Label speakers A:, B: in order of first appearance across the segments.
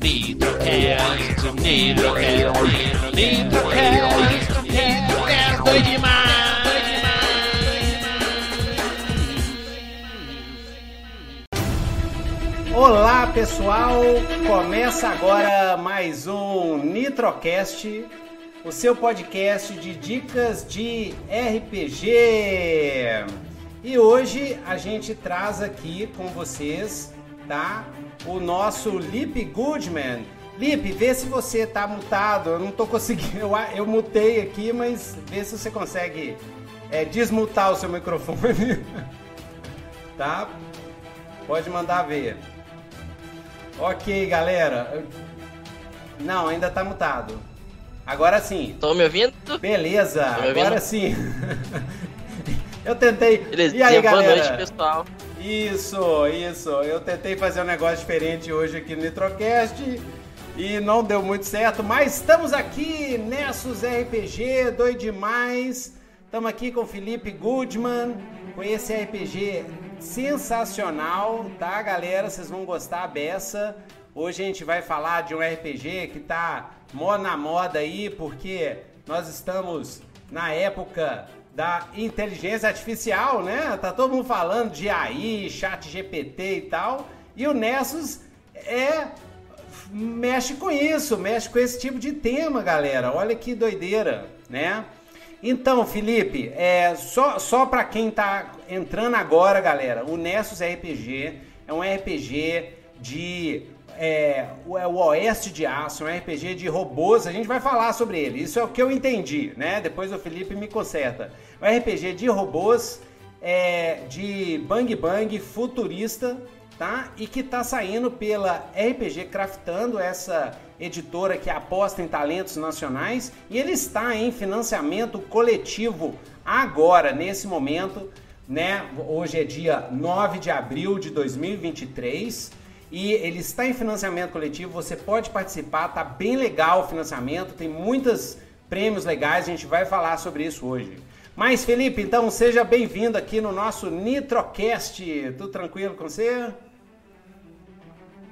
A: Nitrocast, Nitrocast, Nitrocast, Nitrocast, doido demais,
B: Olá pessoal, começa agora mais um Nitrocast, o seu podcast de dicas de RPG. E hoje a gente traz aqui com vocês, tá? O nosso Lip Goodman. Lip, vê se você tá mutado. Eu não tô conseguindo. Eu, eu mutei aqui, mas vê se você consegue é, desmutar o seu microfone. tá? Pode mandar ver. Ok, galera. Não, ainda tá mutado. Agora sim.
C: Estão me ouvindo?
B: Beleza,
C: me ouvindo?
B: agora sim. Eu tentei.
C: Beleza,
B: E aí,
C: boa
B: galera?
C: noite, pessoal.
B: Isso, isso. Eu tentei fazer um negócio diferente hoje aqui no Nitrocast e não deu muito certo, mas estamos aqui, Nessus RPG, doido demais. Estamos aqui com Felipe Goodman, com esse RPG sensacional, tá, galera? Vocês vão gostar a beça. Hoje a gente vai falar de um RPG que tá mó na moda aí, porque nós estamos na época da inteligência artificial, né? Tá todo mundo falando de AI, chat GPT e tal. E o Nessus é mexe com isso, mexe com esse tipo de tema, galera. Olha que doideira, né? Então, Felipe, é só só para quem tá entrando agora, galera, o Nessus RPG é um RPG de é, o é o Oeste de Aço, um RPG de robôs. A gente vai falar sobre ele. Isso é o que eu entendi, né? Depois o Felipe me conserta. Um RPG de robôs, é, de bang bang futurista, tá? E que tá saindo pela RPG Craftando, essa editora que aposta em talentos nacionais, e ele está em financiamento coletivo agora, nesse momento, né? Hoje é dia 9 de abril de 2023 e ele está em financiamento coletivo, você pode participar, tá bem legal o financiamento, tem muitos prêmios legais, a gente vai falar sobre isso hoje. Mas Felipe, então seja bem-vindo aqui no nosso Nitrocast. Tudo tranquilo com você?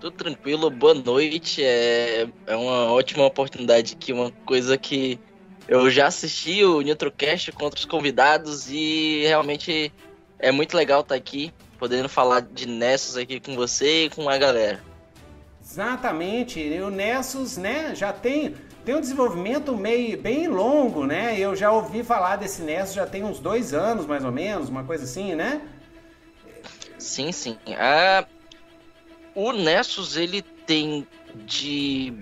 C: Tudo tranquilo, boa noite. É, é uma ótima oportunidade aqui, uma coisa que eu já assisti o Nitrocast com outros convidados e realmente é muito legal estar aqui, podendo falar de Nessus aqui com você e com a galera.
B: Exatamente, e o Nessus, né, já tem, tem um desenvolvimento meio bem longo, né? Eu já ouvi falar desse Nessus já tem uns dois anos, mais ou menos, uma coisa assim, né?
C: Sim, sim. Ah, o Nessus ele tem de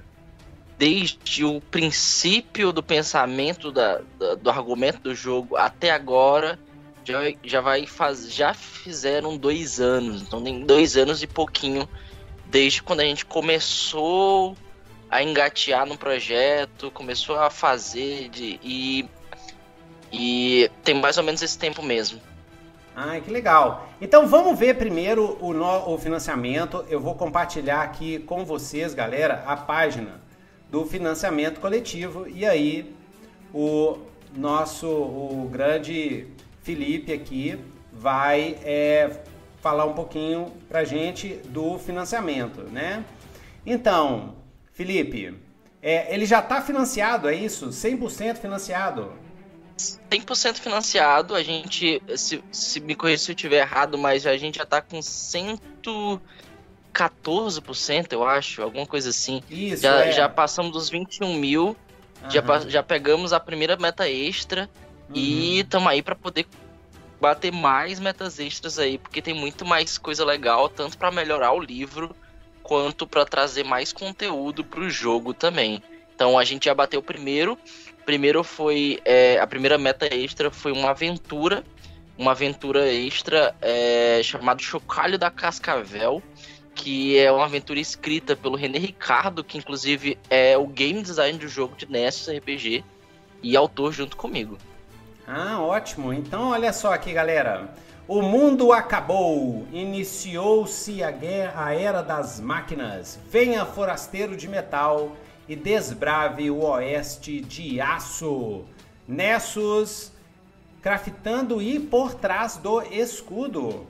C: desde o princípio do pensamento da, da- do argumento do jogo até agora já, já vai faz, já fizeram dois anos então tem dois anos e pouquinho desde quando a gente começou a engatear no projeto começou a fazer de, e e tem mais ou menos esse tempo mesmo
B: Ai, que legal. Então vamos ver primeiro o, no- o financiamento. Eu vou compartilhar aqui com vocês, galera, a página do financiamento coletivo. E aí o nosso, o grande Felipe aqui vai é, falar um pouquinho pra gente do financiamento, né? Então, Felipe, é, ele já está financiado, é isso? 100% financiado?
C: 100% financiado, a gente, se, se me corrija se eu estiver errado, mas a gente já tá com 114%, eu acho, alguma coisa assim.
B: Isso,
C: Já,
B: é.
C: já passamos dos 21 mil, já, já pegamos a primeira meta extra e estamos aí para poder bater mais metas extras aí, porque tem muito mais coisa legal, tanto para melhorar o livro, quanto para trazer mais conteúdo pro jogo também. Então a gente já bateu o primeiro. Primeiro foi. é, a primeira meta extra foi uma aventura. Uma aventura extra é, chamada Chocalho da Cascavel. Que é uma aventura escrita pelo René Ricardo, que inclusive é o game design do jogo de Nessus RPG. E autor junto comigo.
B: Ah, ótimo. Então, olha só aqui, galera. O mundo acabou. Iniciou-se a guerra, a era das máquinas. Venha, forasteiro de metal, e desbrave o oeste de aço. Nessus, craftando e por trás do escudo.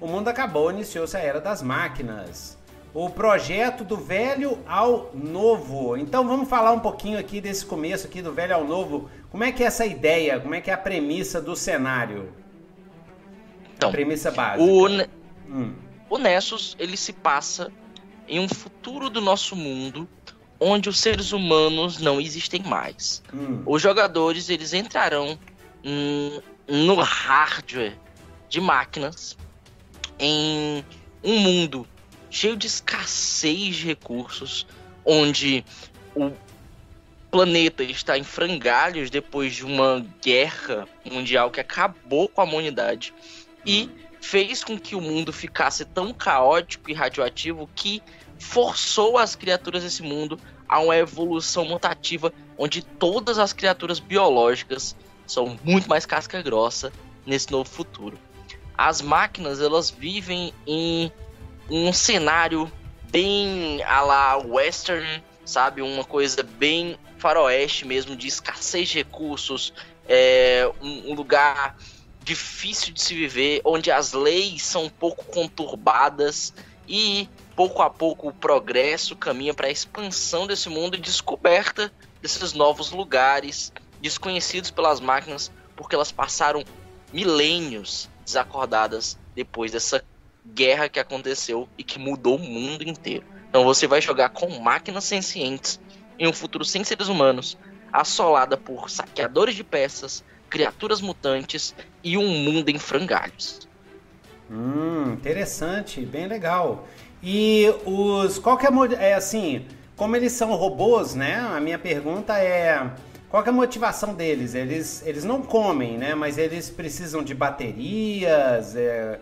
B: O mundo acabou, iniciou-se a era das máquinas. o projeto do velho ao novo. Então vamos falar um pouquinho aqui desse começo aqui do velho ao novo. Como é que é essa ideia? Como é que é a premissa do cenário?
C: Então,
B: a premissa básica.
C: O, hum. o Nessus ele se passa em um futuro do nosso mundo onde os seres humanos não existem mais. Hum. Os jogadores eles entrarão no hardware de máquinas em um mundo cheio de escassez de recursos, onde o planeta está em frangalhos depois de uma guerra mundial que acabou com a humanidade e fez com que o mundo ficasse tão caótico e radioativo que forçou as criaturas desse mundo a uma evolução mutativa onde todas as criaturas biológicas são muito mais casca grossa nesse novo futuro. As máquinas elas vivem em um cenário bem a la western, sabe? Uma coisa bem faroeste mesmo, de escassez de recursos, é, um, um lugar difícil de se viver, onde as leis são um pouco conturbadas e pouco a pouco o progresso caminha para a expansão desse mundo e descoberta desses novos lugares desconhecidos pelas máquinas, porque elas passaram milênios desacordadas depois dessa guerra que aconteceu e que mudou o mundo inteiro. Então você vai jogar com máquinas sencientes em um futuro sem seres humanos, assolada por saqueadores de peças, criaturas mutantes e um mundo em frangalhos.
B: Hum, interessante, bem legal. E os qual que é, é assim, como eles são robôs, né? A minha pergunta é qual é a motivação deles? Eles, eles não comem, né? Mas eles precisam de baterias. É...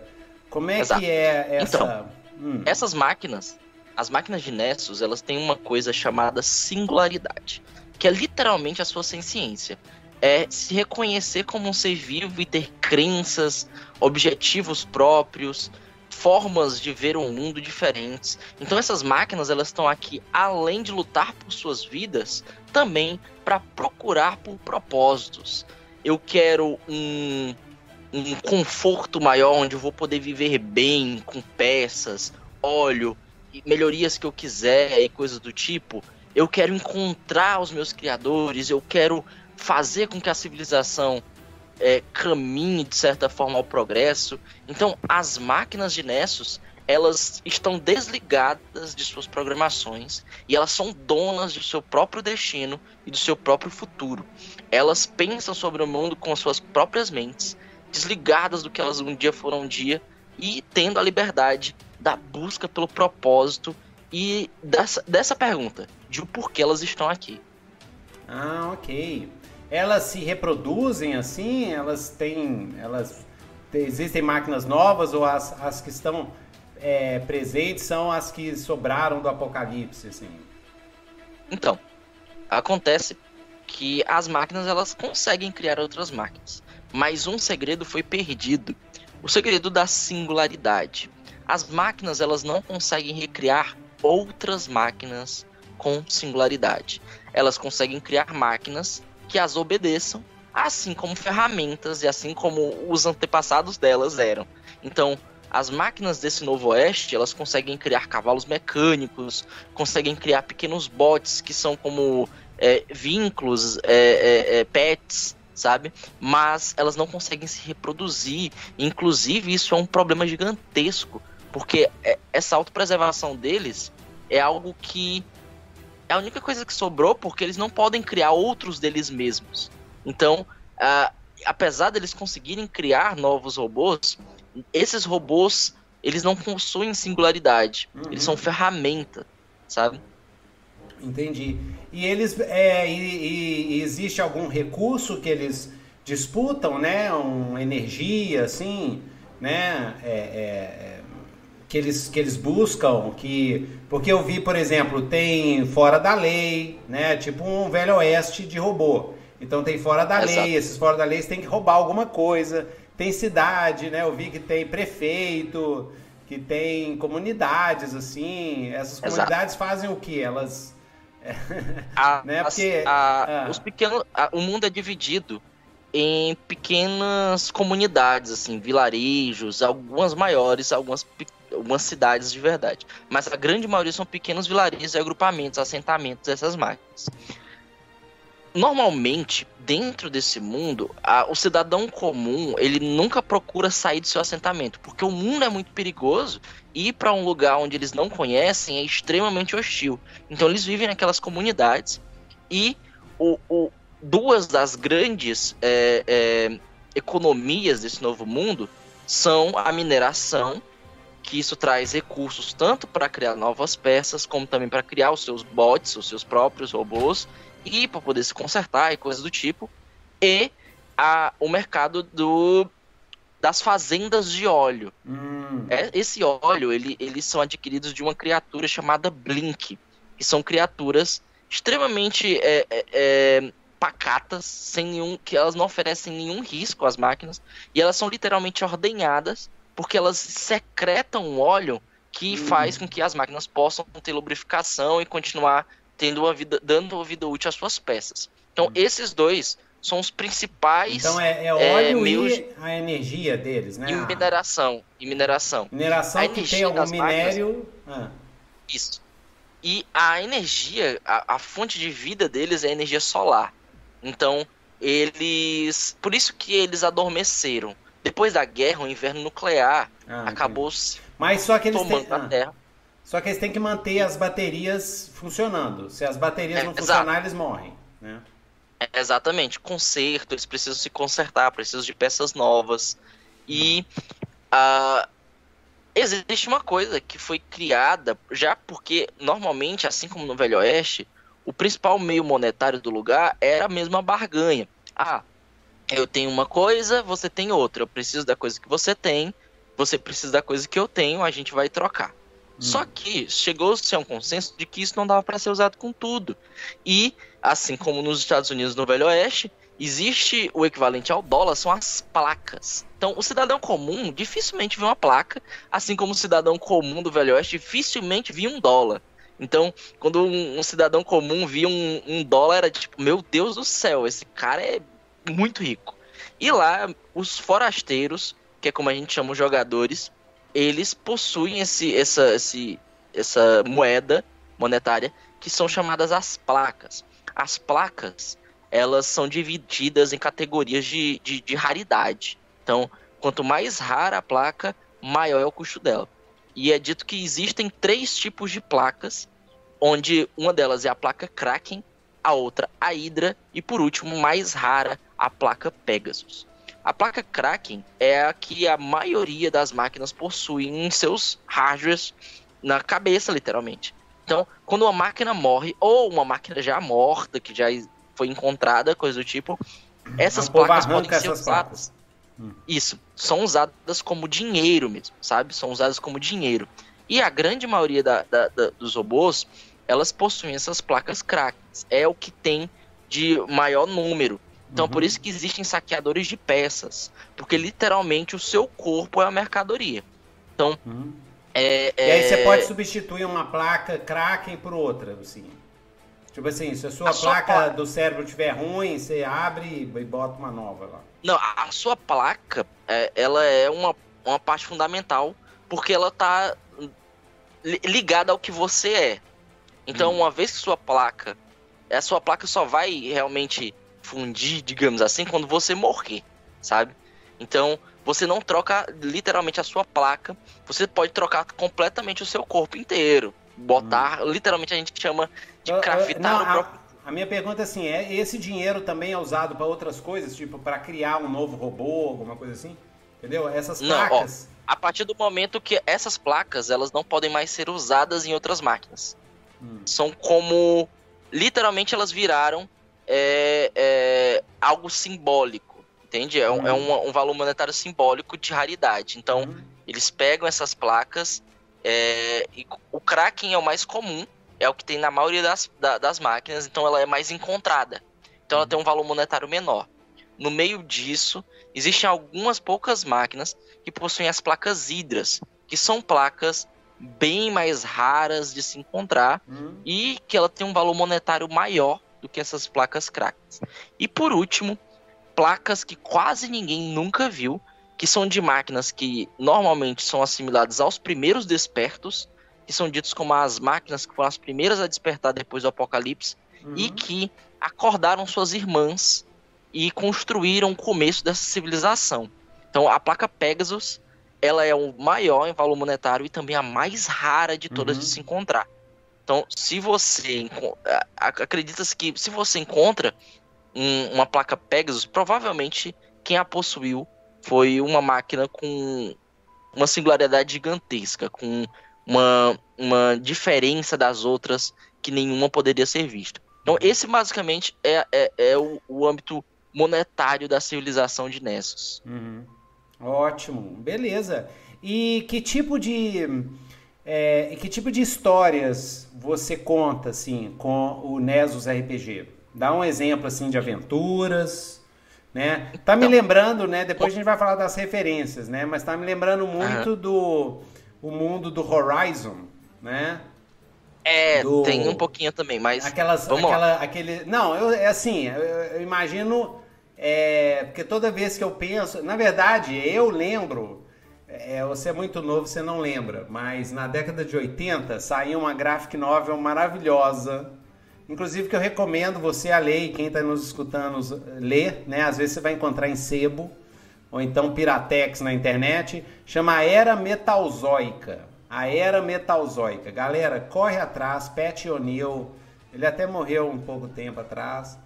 B: Como é Exato. que é essa?
C: Então, hum. essas máquinas, as máquinas de Nessus, elas têm uma coisa chamada singularidade, que é literalmente a sua ciência. É se reconhecer como um ser vivo e ter crenças, objetivos próprios, formas de ver um mundo diferentes. Então essas máquinas elas estão aqui além de lutar por suas vidas, também para procurar por propósitos. Eu quero um, um conforto maior onde eu vou poder viver bem com peças, óleo, melhorias que eu quiser e coisas do tipo. Eu quero encontrar os meus criadores, eu quero fazer com que a civilização é, caminhe de certa forma ao progresso. Então, as máquinas de Nessus elas estão desligadas de suas programações e elas são donas do seu próprio destino e do seu próprio futuro. Elas pensam sobre o mundo com suas próprias mentes, desligadas do que elas um dia foram um dia e tendo a liberdade da busca pelo propósito e dessa, dessa pergunta de o porquê elas estão aqui.
B: Ah, ok elas se reproduzem assim? Elas têm. Elas existem máquinas novas ou as, as que estão é, presentes são as que sobraram do apocalipse, assim?
C: Então, acontece que as máquinas elas conseguem criar outras máquinas, mas um segredo foi perdido, o segredo da singularidade. As máquinas elas não conseguem recriar outras máquinas com singularidade. Elas conseguem criar máquinas que as obedeçam, assim como ferramentas e assim como os antepassados delas eram. Então, as máquinas desse novo oeste, elas conseguem criar cavalos mecânicos, conseguem criar pequenos bots que são como é, vínculos, é, é, é pets, sabe? Mas elas não conseguem se reproduzir. Inclusive, isso é um problema gigantesco, porque é, essa autopreservação deles é algo que é a única coisa que sobrou porque eles não podem criar outros deles mesmos. Então, uh, apesar deles conseguirem criar novos robôs, esses robôs eles não possuem singularidade. Uhum. Eles são ferramenta, sabe?
B: Entendi. E eles é, e, e existe algum recurso que eles disputam, né? Uma energia, assim, né? É, é, é que eles, que eles buscam, que porque eu vi, por exemplo, tem fora da lei, né? Tipo um velho oeste de robô. Então tem fora da Exato. lei, esses fora da lei tem que roubar alguma coisa. Tem cidade, né? Eu vi que tem prefeito, que tem comunidades assim. Essas comunidades Exato. fazem o que? Elas
C: a, né? Porque a, ah. os pequenos, a, o mundo é dividido em pequenas comunidades, assim, vilarejos, algumas maiores, algumas algumas cidades de verdade. Mas a grande maioria são pequenos vilarejos, agrupamentos, assentamentos dessas máquinas. Normalmente, dentro desse mundo, a, o cidadão comum ele nunca procura sair do seu assentamento, porque o mundo é muito perigoso e ir para um lugar onde eles não conhecem é extremamente hostil. Então eles vivem naquelas comunidades e o, o duas das grandes é, é, economias desse novo mundo são a mineração, que isso traz recursos tanto para criar novas peças, como também para criar os seus bots, os seus próprios robôs, e para poder se consertar e coisas do tipo, e a, o mercado do, das fazendas de óleo.
B: Hum.
C: É, esse óleo, ele, eles são adquiridos de uma criatura chamada Blink, que são criaturas extremamente é, é, é pacatas, sem nenhum, que elas não oferecem nenhum risco às máquinas, e elas são literalmente ordenhadas porque elas secretam um óleo que hum. faz com que as máquinas possam ter lubrificação e continuar tendo uma vida, dando uma vida útil às suas peças. Então, hum. esses dois são os principais.
B: Então é, é óleo é, e a energia deles, né?
C: E mineração. E mineração.
B: Mineração
C: a
B: que tem algum minério. Máquinas, ah.
C: Isso. E a energia, a, a, fonte de vida deles é a energia solar. Então, eles. Por isso que eles adormeceram. Depois da guerra, o inverno nuclear ah, acabou se
B: Mas só que eles
C: tomando
B: têm...
C: a ah. Terra.
B: Só que eles têm que manter as baterias funcionando. Se as baterias é, não funcionar, exato. eles morrem. Né?
C: É, exatamente. Conserto, eles precisam se consertar, precisam de peças novas. E uh, existe uma coisa que foi criada já porque, normalmente, assim como no Velho Oeste, o principal meio monetário do lugar era mesmo a barganha. Ah, eu tenho uma coisa, você tem outra. Eu preciso da coisa que você tem, você precisa da coisa que eu tenho, a gente vai trocar. Hum. Só que chegou-se a um consenso de que isso não dava para ser usado com tudo. E, assim como nos Estados Unidos no Velho Oeste, existe o equivalente ao dólar, são as placas. Então, o cidadão comum dificilmente vê uma placa, assim como o cidadão comum do Velho Oeste dificilmente via um dólar. Então, quando um, um cidadão comum via um, um, dólar, era tipo, meu Deus do céu, esse cara é muito rico. E lá, os forasteiros, que é como a gente chama os jogadores, eles possuem esse, essa, esse, essa moeda monetária que são chamadas as placas. As placas, elas são divididas em categorias de, de, de raridade. Então, quanto mais rara a placa, maior é o custo dela. E é dito que existem três tipos de placas, onde uma delas é a placa Kraken, a outra a Hydra e por último, mais rara, a placa Pegasus. A placa Kraken é a que a maioria das máquinas possuem em seus hardwares na cabeça, literalmente. Então, quando uma máquina morre, ou uma máquina já morta, que já foi encontrada, coisa do tipo, essas placas podem ser usadas. Hum. Isso. São usadas como dinheiro mesmo, sabe? São usadas como dinheiro. E a grande maioria da, da, da, dos robôs, elas possuem essas placas crackers. É o que tem de maior número. Então, uhum. por isso que existem saqueadores de peças. Porque literalmente o seu corpo é a mercadoria. Então.
B: Uhum. É, é... E aí você pode substituir uma placa Kraken por outra, assim. Tipo assim, se a sua a placa sua... do cérebro estiver ruim, você abre e bota uma nova lá.
C: Não, a sua placa, é, ela é uma, uma parte fundamental, porque ela tá ligada ao que você é. Então, hum. uma vez que sua placa, a sua placa só vai realmente fundir, digamos assim, quando você morrer, sabe? Então, você não troca literalmente a sua placa, você pode trocar completamente o seu corpo inteiro. Botar, hum. literalmente a gente chama de craftar uh, uh, o próprio
B: a minha pergunta é assim, é esse dinheiro também é usado para outras coisas, tipo para criar um novo robô, alguma coisa assim? Entendeu? Essas placas.
C: Não, ó, a partir do momento que essas placas, elas não podem mais ser usadas em outras máquinas. Hum. São como literalmente elas viraram é, é, algo simbólico, entende? É, um, é um, um, valor monetário simbólico de raridade. Então, hum. eles pegam essas placas é, e o Kraken é o mais comum, é o que tem na maioria das, da, das máquinas, então ela é mais encontrada. Então ela tem um valor monetário menor. No meio disso, existem algumas poucas máquinas que possuem as placas hidras, que são placas bem mais raras de se encontrar uhum. e que ela tem um valor monetário maior do que essas placas cracks. E por último, placas que quase ninguém nunca viu, que são de máquinas que normalmente são assimiladas aos primeiros despertos, que são ditos como as máquinas que foram as primeiras a despertar depois do apocalipse, uhum. e que acordaram suas irmãs e construíram o começo dessa civilização. Então a placa Pegasus, ela é o maior em valor monetário e também a mais rara de todas uhum. de se encontrar. Então, se você acredita-se que se você encontra um, uma placa Pegasus, provavelmente quem a possuiu foi uma máquina com uma singularidade gigantesca, com uma, uma diferença das outras que nenhuma poderia ser vista. Então, esse basicamente é, é, é o, o, âmbito monetário da civilização de Nessus.
B: Uhum. Ótimo, beleza. E que tipo de é, que tipo de histórias você conta assim com o Nessus RPG? Dá um exemplo assim de aventuras, né? Tá me então, lembrando, né? Depois a gente vai falar das referências, né? Mas tá me lembrando muito do o mundo do Horizon, né?
C: É, do, tem um pouquinho também, mas
B: aquelas, vamos aquela, lá. aquele, não, eu, é assim, eu, eu imagino é, porque toda vez que eu penso, na verdade, eu lembro, é, você é muito novo, você não lembra, mas na década de 80 saiu uma graphic novel maravilhosa, inclusive que eu recomendo você a ler, e quem está nos escutando ler, né? Às vezes você vai encontrar em sebo, ou então Piratex na internet, chama Era Metalzoica. A Era Metalzoica. Galera, corre atrás, Pat O'Neill, ele até morreu um pouco tempo atrás,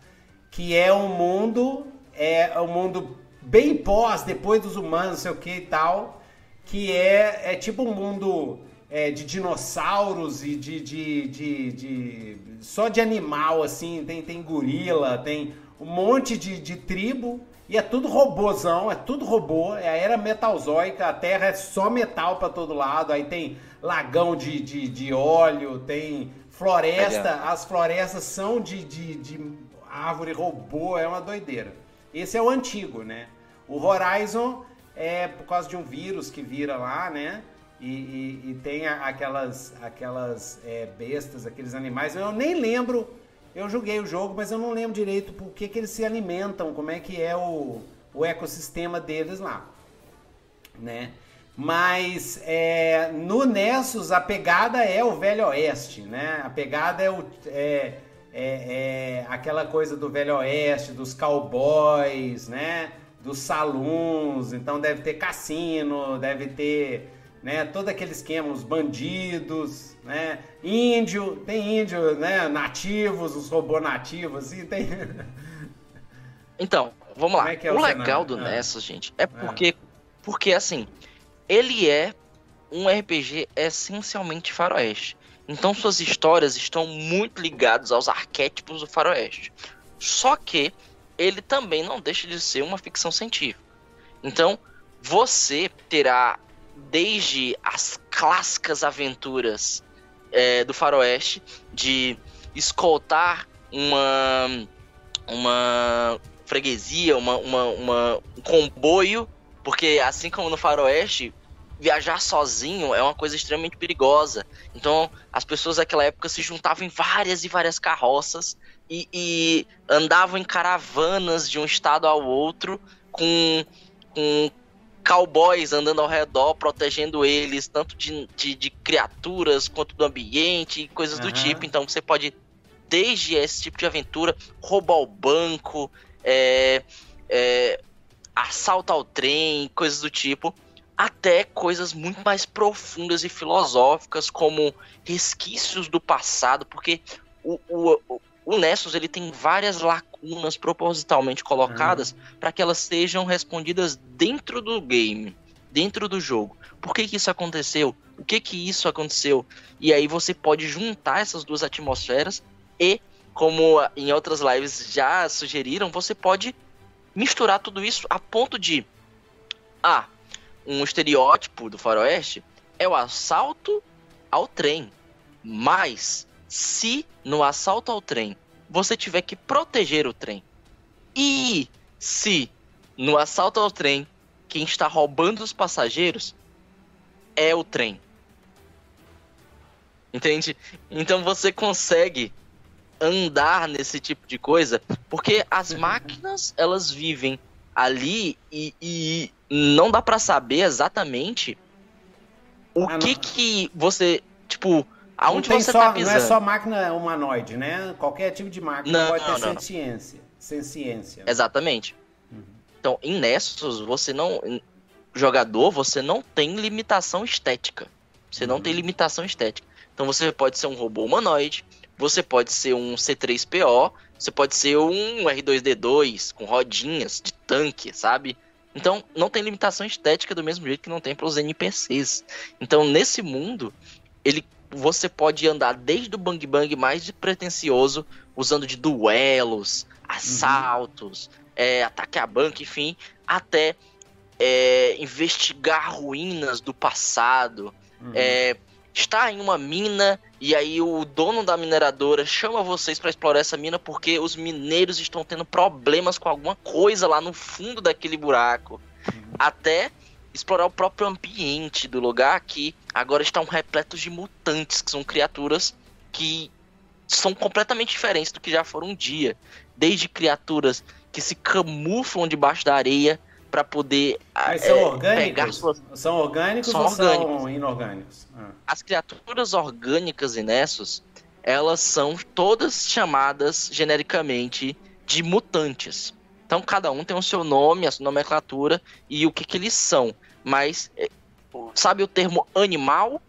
B: que é um mundo é um mundo bem pós, depois dos humanos, não sei o que e tal, que é, é tipo um mundo é, de dinossauros e de, de, de, de, só de animal, assim, tem, tem gorila, tem um monte de, de tribo, e é tudo robôzão, é tudo robô, é a era metalzóica, a Terra é só metal para todo lado, aí tem lagão de, de, de óleo, tem floresta, as florestas são de, de, de árvore robô, é uma doideira. Esse é o antigo, né? O Horizon é por causa de um vírus que vira lá, né? E, e, e tem aquelas, aquelas é, bestas, aqueles animais. Eu nem lembro. Eu joguei o jogo, mas eu não lembro direito por que, que eles se alimentam, como é que é o, o ecossistema deles lá, né? Mas é, no Nessus a pegada é o Velho Oeste, né? A pegada é o. É, é, é aquela coisa do Velho Oeste, dos cowboys, né? Dos saloons, então deve ter cassino, deve ter né, todo aquele esquema, os bandidos, né? Índio, tem índio, né? Nativos, os robôs nativos, assim, tem.
C: Então, vamos lá. É é o, o legal do ah. Nessas, gente, é porque, é. porque assim, ele é um RPG essencialmente faroeste. Então suas histórias estão muito ligadas aos arquétipos do faroeste. Só que ele também não deixa de ser uma ficção científica. Então você terá desde as clássicas aventuras é, do faroeste de escoltar uma uma freguesia, uma, uma, uma, um comboio, porque assim como no faroeste, viajar sozinho é uma coisa extremamente perigosa. Então, as pessoas daquela época se juntavam em várias e várias carroças e, e andavam em caravanas de um estado ao outro com, com cowboys andando ao redor, protegendo eles, tanto de, de, de criaturas quanto do ambiente e coisas uhum. do tipo. Então, você pode, desde esse tipo de aventura, roubar o banco, é, é, assalto ao trem, coisas do tipo até coisas muito mais profundas e filosóficas, como resquícios do passado, porque o, o, o Nessus ele tem várias lacunas propositalmente colocadas uhum. para que elas sejam respondidas dentro do game, dentro do jogo. Por que, que isso aconteceu? O que que isso aconteceu? E aí você pode juntar essas duas atmosferas e, como em outras lives já sugeriram, você pode misturar tudo isso a ponto de ah, um estereótipo do faroeste é o assalto ao trem. Mas se no assalto ao trem você tiver que proteger o trem e se no assalto ao trem quem está roubando os passageiros é o trem. Entende? Então você consegue andar nesse tipo de coisa porque as máquinas elas vivem ali e, e não dá para saber exatamente o ah, que não. que você, tipo, aonde você
B: só,
C: tá pisando.
B: Não é só máquina humanoide, né? Qualquer tipo de máquina não, pode não, ter ciência. Sem ciência.
C: Exatamente. Uhum. Então, em Nessus, você não. Jogador, você não tem limitação estética. Você uhum. não tem limitação estética. Então você pode ser um robô humanoide, você pode ser um C3PO, você pode ser um R2D2 com rodinhas de tanque, sabe? Então não tem limitação estética do mesmo jeito que não tem para os NPCs. Então nesse mundo, ele você pode andar desde o bang bang mais pretencioso, usando de duelos, assaltos, uhum. é, ataque a banco, enfim, até é, investigar ruínas do passado, uhum. é, estar em uma mina e aí o dono da mineradora chama vocês para explorar essa mina porque os mineiros estão tendo problemas com alguma coisa lá no fundo daquele buraco. Uhum. Até explorar o próprio ambiente do lugar que agora estão repletos de mutantes, que são criaturas que são completamente diferentes do que já foram um dia. Desde criaturas que se camuflam debaixo da areia para poder
B: Mas são é, orgânicos? Suas... São orgânicos são ou orgânicos. são inorgânicos?
C: Ah. As criaturas orgânicas e Nessus, elas são todas chamadas genericamente de mutantes. Então cada um tem o seu nome, a sua nomenclatura e o que, que eles são. Mas é, sabe o termo animal?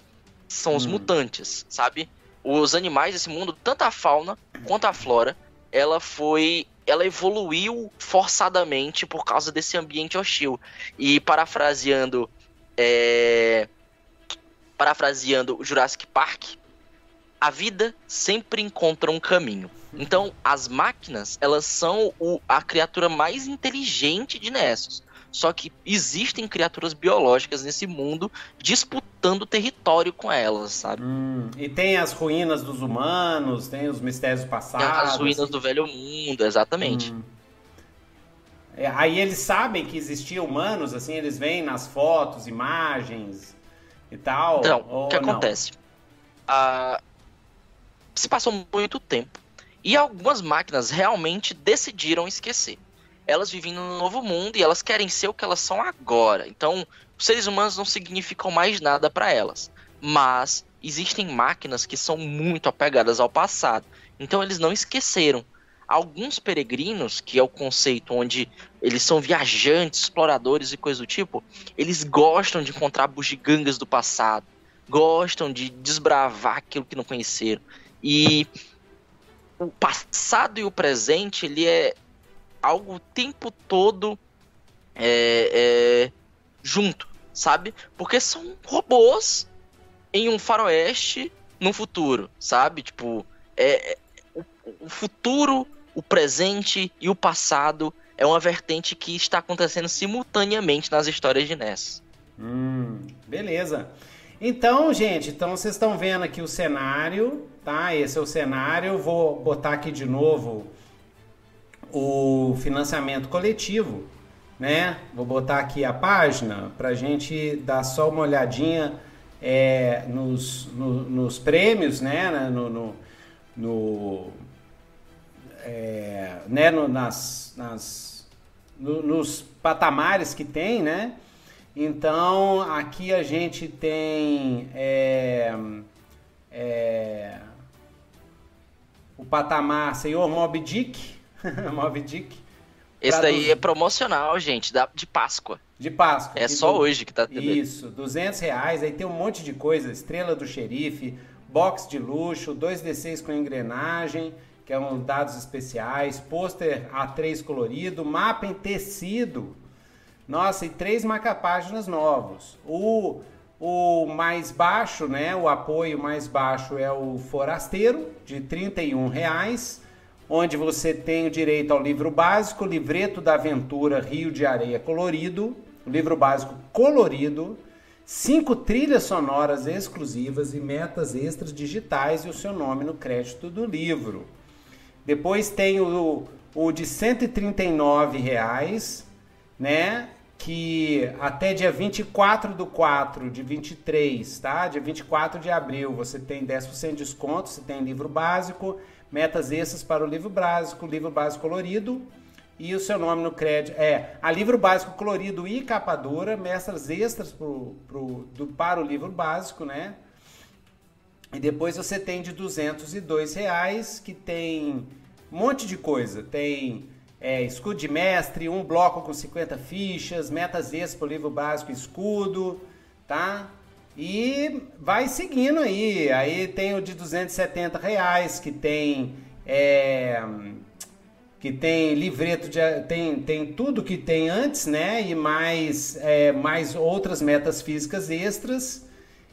C: São os hum. mutantes, sabe? Os animais desse mundo, tanto a fauna quanto a flora, ela foi ela evoluiu forçadamente por causa desse ambiente hostil. E parafraseando. É, parafraseando o Jurassic Park, a vida sempre encontra um caminho. Então, as máquinas, elas são o, a criatura mais inteligente de Nessus. Só que existem criaturas biológicas nesse mundo disputando território com elas, sabe?
B: Hum, e tem as ruínas dos humanos, tem os mistérios passados.
C: As ruínas do velho mundo, exatamente. Hum.
B: É, aí eles sabem que existiam humanos, assim, eles veem nas fotos, imagens e tal.
C: Então, o que não? acontece? Se passou muito tempo e algumas máquinas realmente decidiram esquecer elas vivem num novo mundo e elas querem ser o que elas são agora. Então, os seres humanos não significam mais nada para elas. Mas existem máquinas que são muito apegadas ao passado. Então, eles não esqueceram. Alguns peregrinos, que é o conceito onde eles são viajantes, exploradores e coisa do tipo, eles gostam de encontrar bugigangas do passado, gostam de desbravar aquilo que não conheceram. E o passado e o presente, ele é algo o tempo todo é, é, junto, sabe? Porque são robôs em um faroeste no futuro, sabe? Tipo, é, é, o, o futuro, o presente e o passado é uma vertente que está acontecendo simultaneamente nas histórias de Ness.
B: Hum, beleza. Então, gente, então vocês estão vendo aqui o cenário, tá? Esse é o cenário. Vou botar aqui de novo o financiamento coletivo, né? Vou botar aqui a página para a gente dar só uma olhadinha é, nos, no, nos prêmios, né? No, no, no é, né? No, nas, nas, no, nos patamares que tem, né? Então aqui a gente tem é, é, o patamar Senhor Mob Dick, Mob Dick.
C: Esse daí é promocional, gente, da, de Páscoa.
B: De Páscoa.
C: É só do... hoje que tá
B: tendo. Isso, 200 reais. Aí tem um monte de coisa. Estrela do xerife, box de luxo, 2D6 com engrenagem, que é um dados especiais, pôster A3 colorido, mapa em tecido. Nossa, e três marca-páginas novos. O, o mais baixo, né? O apoio mais baixo é o Forasteiro, de 31 reais onde você tem o direito ao livro básico, livreto da aventura Rio de Areia Colorido, livro básico colorido, cinco trilhas sonoras exclusivas e metas extras digitais e o seu nome no crédito do livro. Depois tem o, o de 139 reais, né? Que até dia 24 do 4 de 23, tá? Dia 24 de abril você tem 10% de desconto, você tem livro básico Metas extras para o livro básico, livro básico colorido. e o seu nome no crédito. É, a livro básico colorido e capa dura, mestras extras pro, pro, do, para o livro básico, né? E depois você tem de 202 reais, que tem um monte de coisa. Tem é, escudo de mestre, um bloco com 50 fichas, metas extras o livro básico escudo, tá? E vai seguindo aí. Aí tem o de 270 reais, que tem... É, que tem livreto de tem, tem tudo que tem antes, né? E mais é, mais outras metas físicas extras.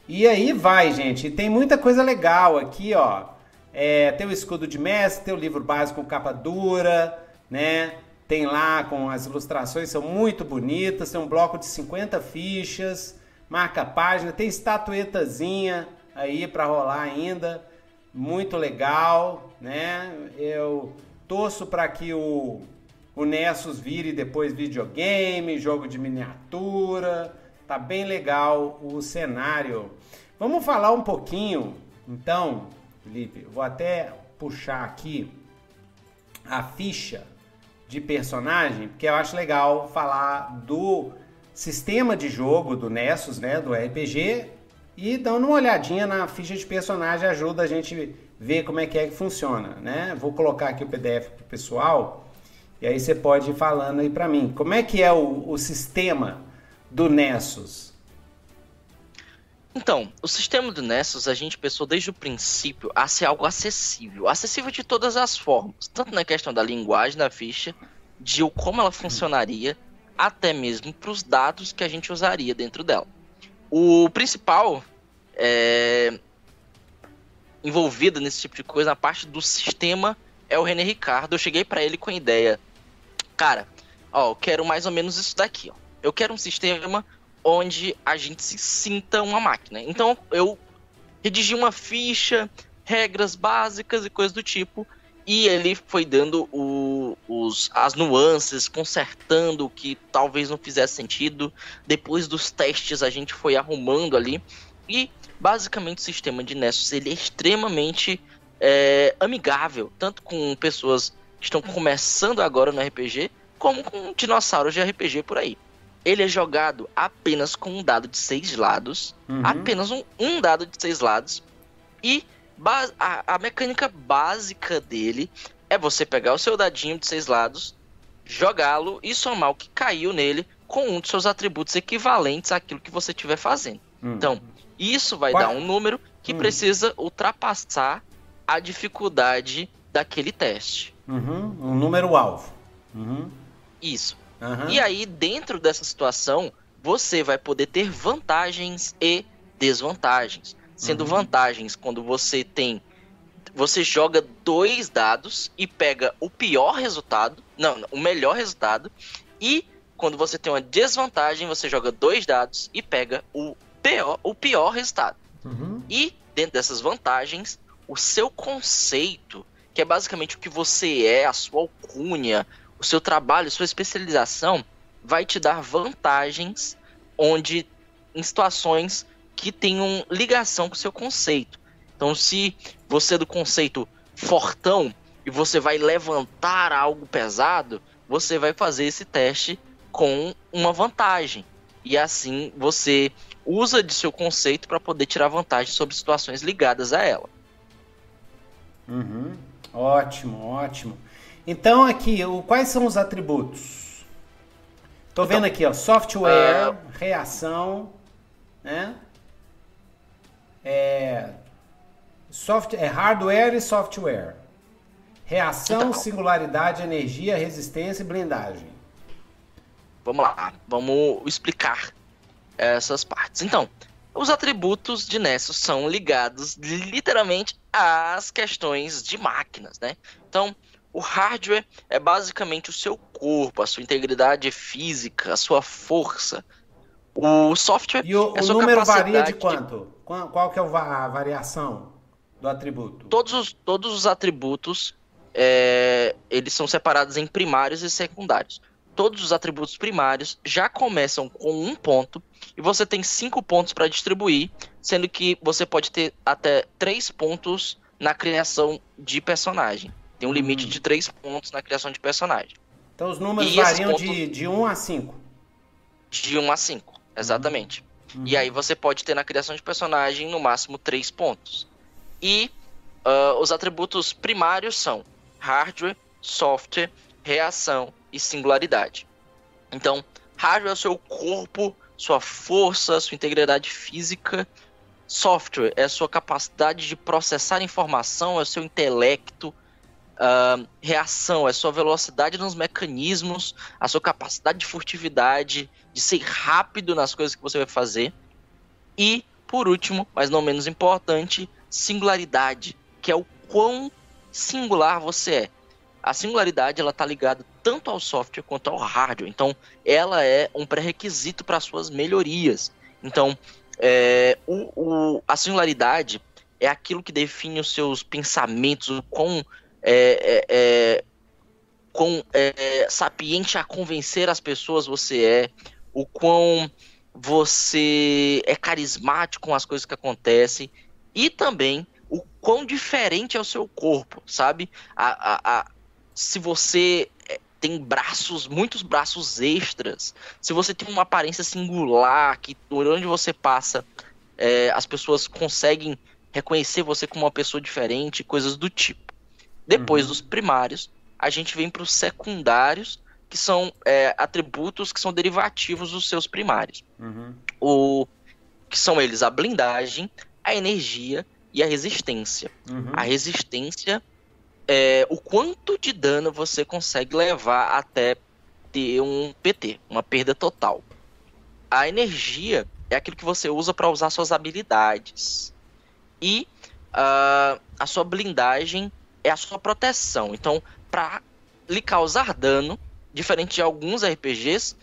B: E aí vai, gente. tem muita coisa legal aqui, ó. É, tem o escudo de mestre, tem o livro básico com capa dura, né? Tem lá com as ilustrações, são muito bonitas. Tem um bloco de 50 fichas, marca página, tem estatuetazinha aí para rolar ainda. Muito legal, né? Eu Torço para que o, o Nessus vire depois videogame, jogo de miniatura. Tá bem legal o cenário. Vamos falar um pouquinho, então, Felipe. Vou até puxar aqui a ficha de personagem, porque eu acho legal falar do sistema de jogo do Nessus, né, do RPG, e dando uma olhadinha na ficha de personagem ajuda a gente ver como é que é que funciona, né? Vou colocar aqui o PDF para o pessoal e aí você pode ir falando aí para mim. Como é que é o, o sistema do Nessus?
C: Então, o sistema do Nessus a gente pensou desde o princípio a ser algo acessível, acessível de todas as formas, tanto na questão da linguagem da ficha, de como ela funcionaria, até mesmo para os dados que a gente usaria dentro dela. O principal é, envolvida nesse tipo de coisa, na parte do sistema, é o René Ricardo. Eu cheguei para ele com a ideia, cara, ó, eu quero mais ou menos isso daqui, ó. Eu quero um sistema onde a gente se sinta uma máquina. Então eu redigi uma ficha, regras básicas e coisas do tipo, e ele foi dando o, os, as nuances, consertando o que talvez não fizesse sentido. Depois dos testes a gente foi arrumando ali e basicamente o sistema de Nessus ele é extremamente é, amigável, tanto com pessoas que estão começando agora no RPG, como com dinossauros de RPG por aí. Ele é jogado apenas com um dado de seis lados, uhum. apenas um, um, dado de seis lados, e a, a mecânica básica dele é você pegar o seu dadinho de seis lados, jogá-lo e somar o que caiu nele com um dos seus atributos equivalentes àquilo que você estiver fazendo. Uhum. Então, isso vai Qual? dar um número que hum. precisa ultrapassar a dificuldade daquele teste.
B: Uhum. Um número alvo. Uhum.
C: Isso. Uhum. E aí, dentro dessa situação, você vai poder ter vantagens e desvantagens. Sendo uhum. vantagens quando você tem. Você joga dois dados e pega o pior resultado. Não, o melhor resultado. E quando você tem uma desvantagem, você joga dois dados e pega o pior, o pior resultado. Uhum. E, dentro dessas vantagens, o seu conceito, que é basicamente o que você é, a sua alcunha, o seu trabalho, sua especialização, vai te dar vantagens onde em situações que tenham ligação com o seu conceito. Então, se você é do conceito fortão e você vai levantar algo pesado, você vai fazer esse teste com uma vantagem. E assim você usa de seu conceito para poder tirar vantagem sobre situações ligadas a ela.
B: Uhum. Ótimo, ótimo. Então aqui, o, quais são os atributos? Tô então, vendo aqui, ó, software, uh... reação, né? É, soft, é hardware e software. Reação, então, singularidade, energia, resistência e blindagem.
C: Vamos lá, vamos explicar essas partes. Então, os atributos de Nessus são ligados literalmente às questões de máquinas, né? Então, o hardware é basicamente o seu corpo, a sua integridade física, a sua força. O software
B: e o,
C: é
B: o número varia de quanto? De... Qual que é a variação do atributo?
C: Todos os, todos os atributos é, eles são separados em primários e secundários todos os atributos primários já começam com um ponto e você tem cinco pontos para distribuir, sendo que você pode ter até três pontos na criação de personagem. Tem um limite hum. de três pontos na criação de personagem.
B: Então os números
C: E
B: variam
C: pontos-
B: de, de 1 a 5.
C: De 1 a 5, exatamente.
B: Uhum.
C: E aí você pode ter na criação de personagem no máximo 3 pontos. E ah, os atributos primários são hardware, software, reação e singularidade. Então, hardware é o seu corpo, sua força, sua integridade física. Software é a sua capacidade de processar informação, é o seu intelecto. Reação é sua velocidade nos mecanismos, a sua capacidade de furtividade, de ser rápido nas coisas que você vai fazer. E, por último, mas não menos importante, singularidade, que é o quão singular você é. A singularidade ela está ligada tanto ao software quanto ao hardware. Então, ela é um pré-requisito para suas melhorias. Então, é, o, o- a singularidade é aquilo que define os seus pensamentos, o quão, é, é, é, quão é, sapiente a convencer as pessoas você é, o quão você é carismático com as coisas que acontecem e também o quão diferente é o seu corpo, sabe? A, a, a- se você é, tem braços, muitos braços extras, se você tem uma aparência singular, que por onde você passa é, as pessoas conseguem reconhecer você como uma pessoa diferente, coisas do tipo. Depois
B: Uhum.
C: dos primários, a gente vem para os secundários, que são é, atributos que são derivativos dos seus primários
B: Uhum.
C: o que são eles a blindagem, a energia e a resistência.
B: Uhum.
C: A resistência é o quanto de dano você consegue levar até ter um PT, uma perda total. A energia é aquilo que você usa para usar suas habilidades. E ah, a sua blindagem é a sua proteção. Então, para lhe causar dano, diferente de alguns RPGs,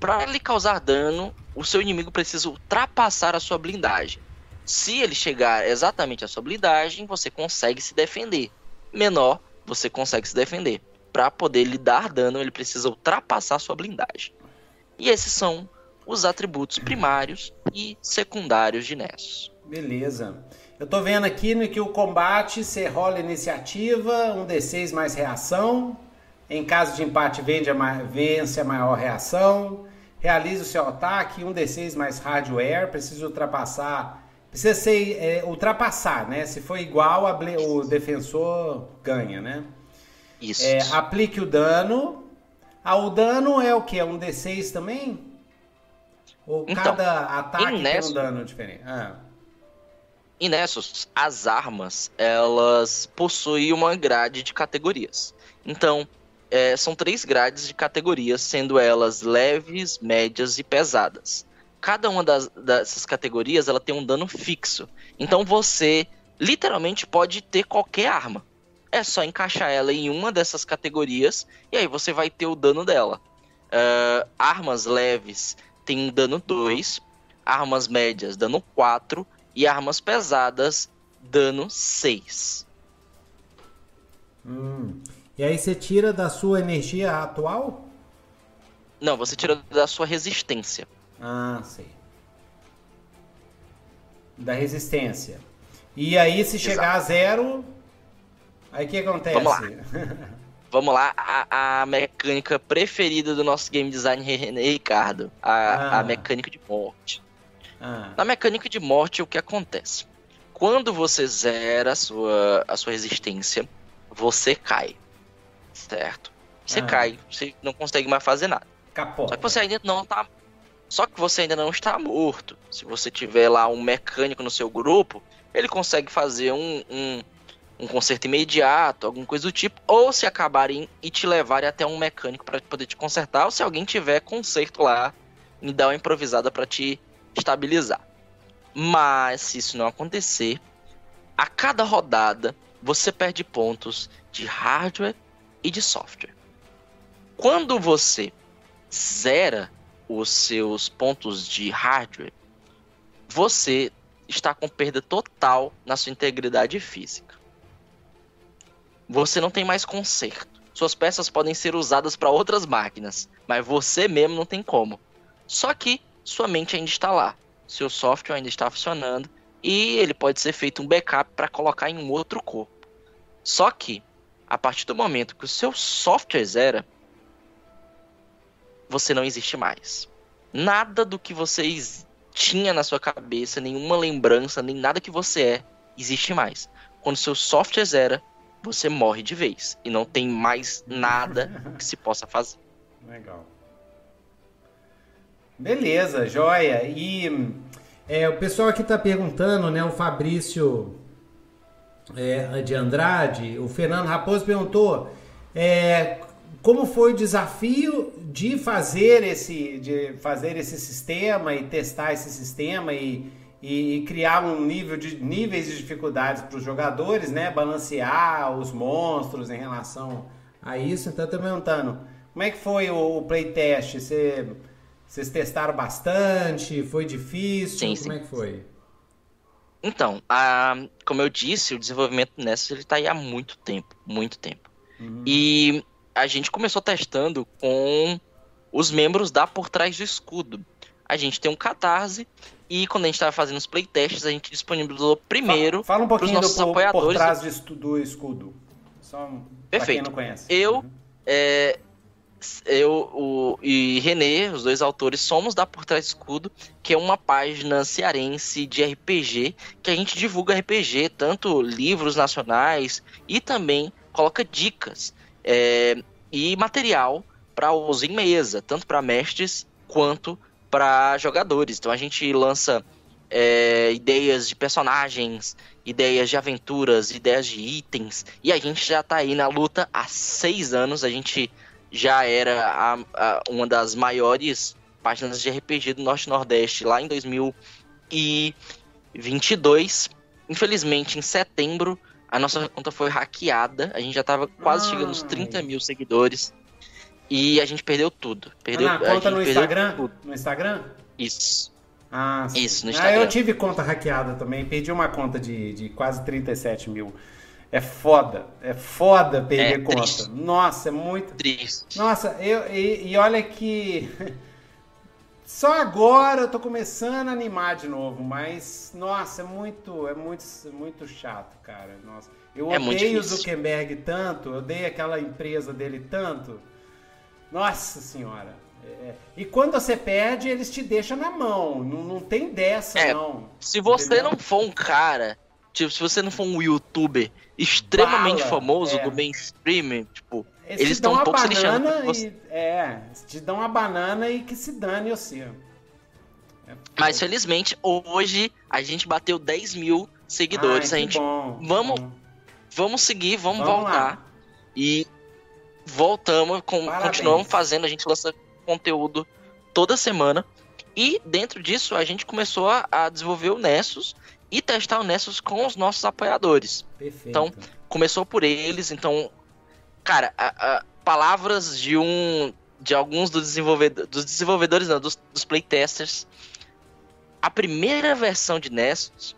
C: para lhe causar dano, o seu inimigo precisa ultrapassar a sua blindagem. Se ele chegar exatamente à sua blindagem, você consegue se defender. Menor, você consegue se defender. Para poder lhe dar dano, ele precisa ultrapassar a sua blindagem. E esses são os atributos primários e secundários de Nessus.
B: Beleza. Eu tô vendo aqui no que o combate você rola iniciativa, um D6 mais reação. Em caso de empate, vende a vence a maior reação. Realiza o seu ataque, um D6 mais hardware. Precisa ultrapassar. Precisa ser é, ultrapassar, né? Se for igual, o defensor ganha, né?
C: Isso.
B: É, aplique o dano. Ah, o dano é o que? É um D6 também? Ou
C: Então,
B: cada ataque tem um dano diferente? Ah.
C: E Nessus, as armas, elas possuem uma grade de categorias. Então, é, são três grades de categorias, sendo elas leves, médias e pesadas. Cada uma das, dessas categorias, ela tem um dano fixo. Então, você literalmente pode ter qualquer arma. É só encaixar ela em uma dessas categorias e aí você vai ter o dano dela. Ah, armas leves tem um dano 2, armas médias dano 4 e armas pesadas dano 6.
B: Hum. E aí você tira da sua energia atual?
C: Não, você tira da sua resistência.
B: Ah, sei. Da resistência. E aí, se chegar a zero, aí o que acontece?
C: Vamos lá. Vamos lá, a, a mecânica preferida do nosso game design René Ricardo, a,
B: Ah.
C: a mecânica de morte.
B: Ah,
C: Na mecânica de morte, o que acontece? Quando você zera a sua, a sua resistência, você cai. Certo? Você
B: Ah.
C: cai, você não consegue mais fazer nada.
B: capota.
C: Só que você ainda não tá. Só que você ainda não está morto. Se você tiver lá um mecânico no seu grupo, ele consegue fazer um, um, um conserto imediato, alguma coisa do tipo. Ou se acabarem e te levarem até um mecânico para poder te consertar, ou se alguém tiver conserto lá e dar uma improvisada para te estabilizar. Mas se isso não acontecer, a cada rodada você perde pontos de hardware e de software. Quando você zera os seus pontos de hardware, você está com perda total na sua integridade física. Você não tem mais conserto. Suas peças podem ser usadas para outras máquinas, mas você mesmo não tem como. Só que sua mente ainda está lá, seu software ainda está funcionando e ele pode ser feito um backup para colocar em um outro corpo. Só que a partir do momento que o seu software zera, você não existe mais. Nada do que vocês tinha na sua cabeça, nenhuma lembrança, nem nada que você é, existe mais. Quando seu software zera, você morre de vez. E não tem mais nada que se possa fazer.
B: Legal. Beleza, joia. E é, o pessoal aqui está perguntando, né? O Fabrício é, de Andrade, o Fernando Raposo perguntou é, como foi o desafio de fazer esse, de fazer esse sistema e testar esse sistema e, e, criar um nível de níveis de dificuldades para os jogadores, né? Balancear os monstros em relação a isso. Então, estou perguntando, como é que foi o, o playtest? Você, vocês testaram bastante? Foi difícil?
C: Sim,
B: como
C: sim.
B: é que foi?
C: Então, a, como eu disse, o desenvolvimento nessa ele está aí há muito tempo, muito tempo.
B: Uhum.
C: E a gente começou testando com os membros da Por Trás do Escudo. A gente tem um catarse e quando a gente estava fazendo os playtests, a gente disponibilizou primeiro
B: Fala, fala um pouquinho
C: nossos
B: do por,
C: apoiadores.
B: por trás do, escudo. Só um- pra quem
C: Perfeito.
B: não conhece.
C: Eu,
B: Uhum.
C: é, eu o, e Renê, os dois autores, somos da Por Trás do Escudo, que é uma página cearense de RPG, que a gente divulga RPG, tanto livros nacionais e também coloca dicas é, e material para uso em mesa, tanto para mestres quanto para jogadores. Então a gente lança é, ideias de personagens, ideias de aventuras, ideias de itens. E a gente já tá aí na luta há seis anos. A gente já era a- a- uma das maiores páginas de RPG do Norte Nordeste lá em 2022. Infelizmente, em setembro, a nossa conta foi hackeada. A gente já tava quase chegando aos
B: Ai.
C: 30 mil seguidores. E a gente perdeu tudo. Perdeu,
B: Ah,
C: a
B: na conta no Instagram?
C: tudo.
B: No Instagram?
C: Isso.
B: Ah, sim.
C: Isso, no
B: Ah,
C: Instagram.
B: eu tive conta hackeada também. Perdi uma conta de, de quase 37 mil. É foda. É foda perder
C: É
B: conta.
C: triste.
B: Nossa, é muito.
C: Triste.
B: Nossa, eu, e, e olha que. Só agora eu tô começando a animar de novo, mas nossa, é muito, é muito, é muito chato, cara. Nossa, eu
C: É
B: odeio o. Zuckerberg tanto, eu odeio aquela empresa dele tanto. Nossa senhora. É, e quando você perde, eles te deixam na mão. Não, não tem dessa,
C: É,
B: não.
C: Se você
B: Entendeu?
C: não for um cara, tipo, se você não for um youtuber extremamente
B: Bala,
C: famoso
B: é.
C: do mainstream, tipo,
B: Eles,
C: eles estão um pouco se lixando
B: e. É, te dão uma banana e que se dane você. É
C: Mas felizmente, hoje a gente bateu 10 mil seguidores.
B: Ai,
C: a gente
B: bom,
C: vamos-
B: bom.
C: vamos seguir, vamos,
B: Vamos
C: voltar.
B: lá.
C: E voltamos, com, continuamos fazendo, a gente lança conteúdo toda semana. E dentro disso, a gente começou a, a desenvolver o Nessus e testar o Nessus com os nossos apoiadores.
B: Perfeito.
C: Então, começou por eles, então, cara, a- a- palavras de um, de alguns dos desenvolvedores, dos desenvolvedores não, dos, dos playtesters, a primeira versão de Nessus,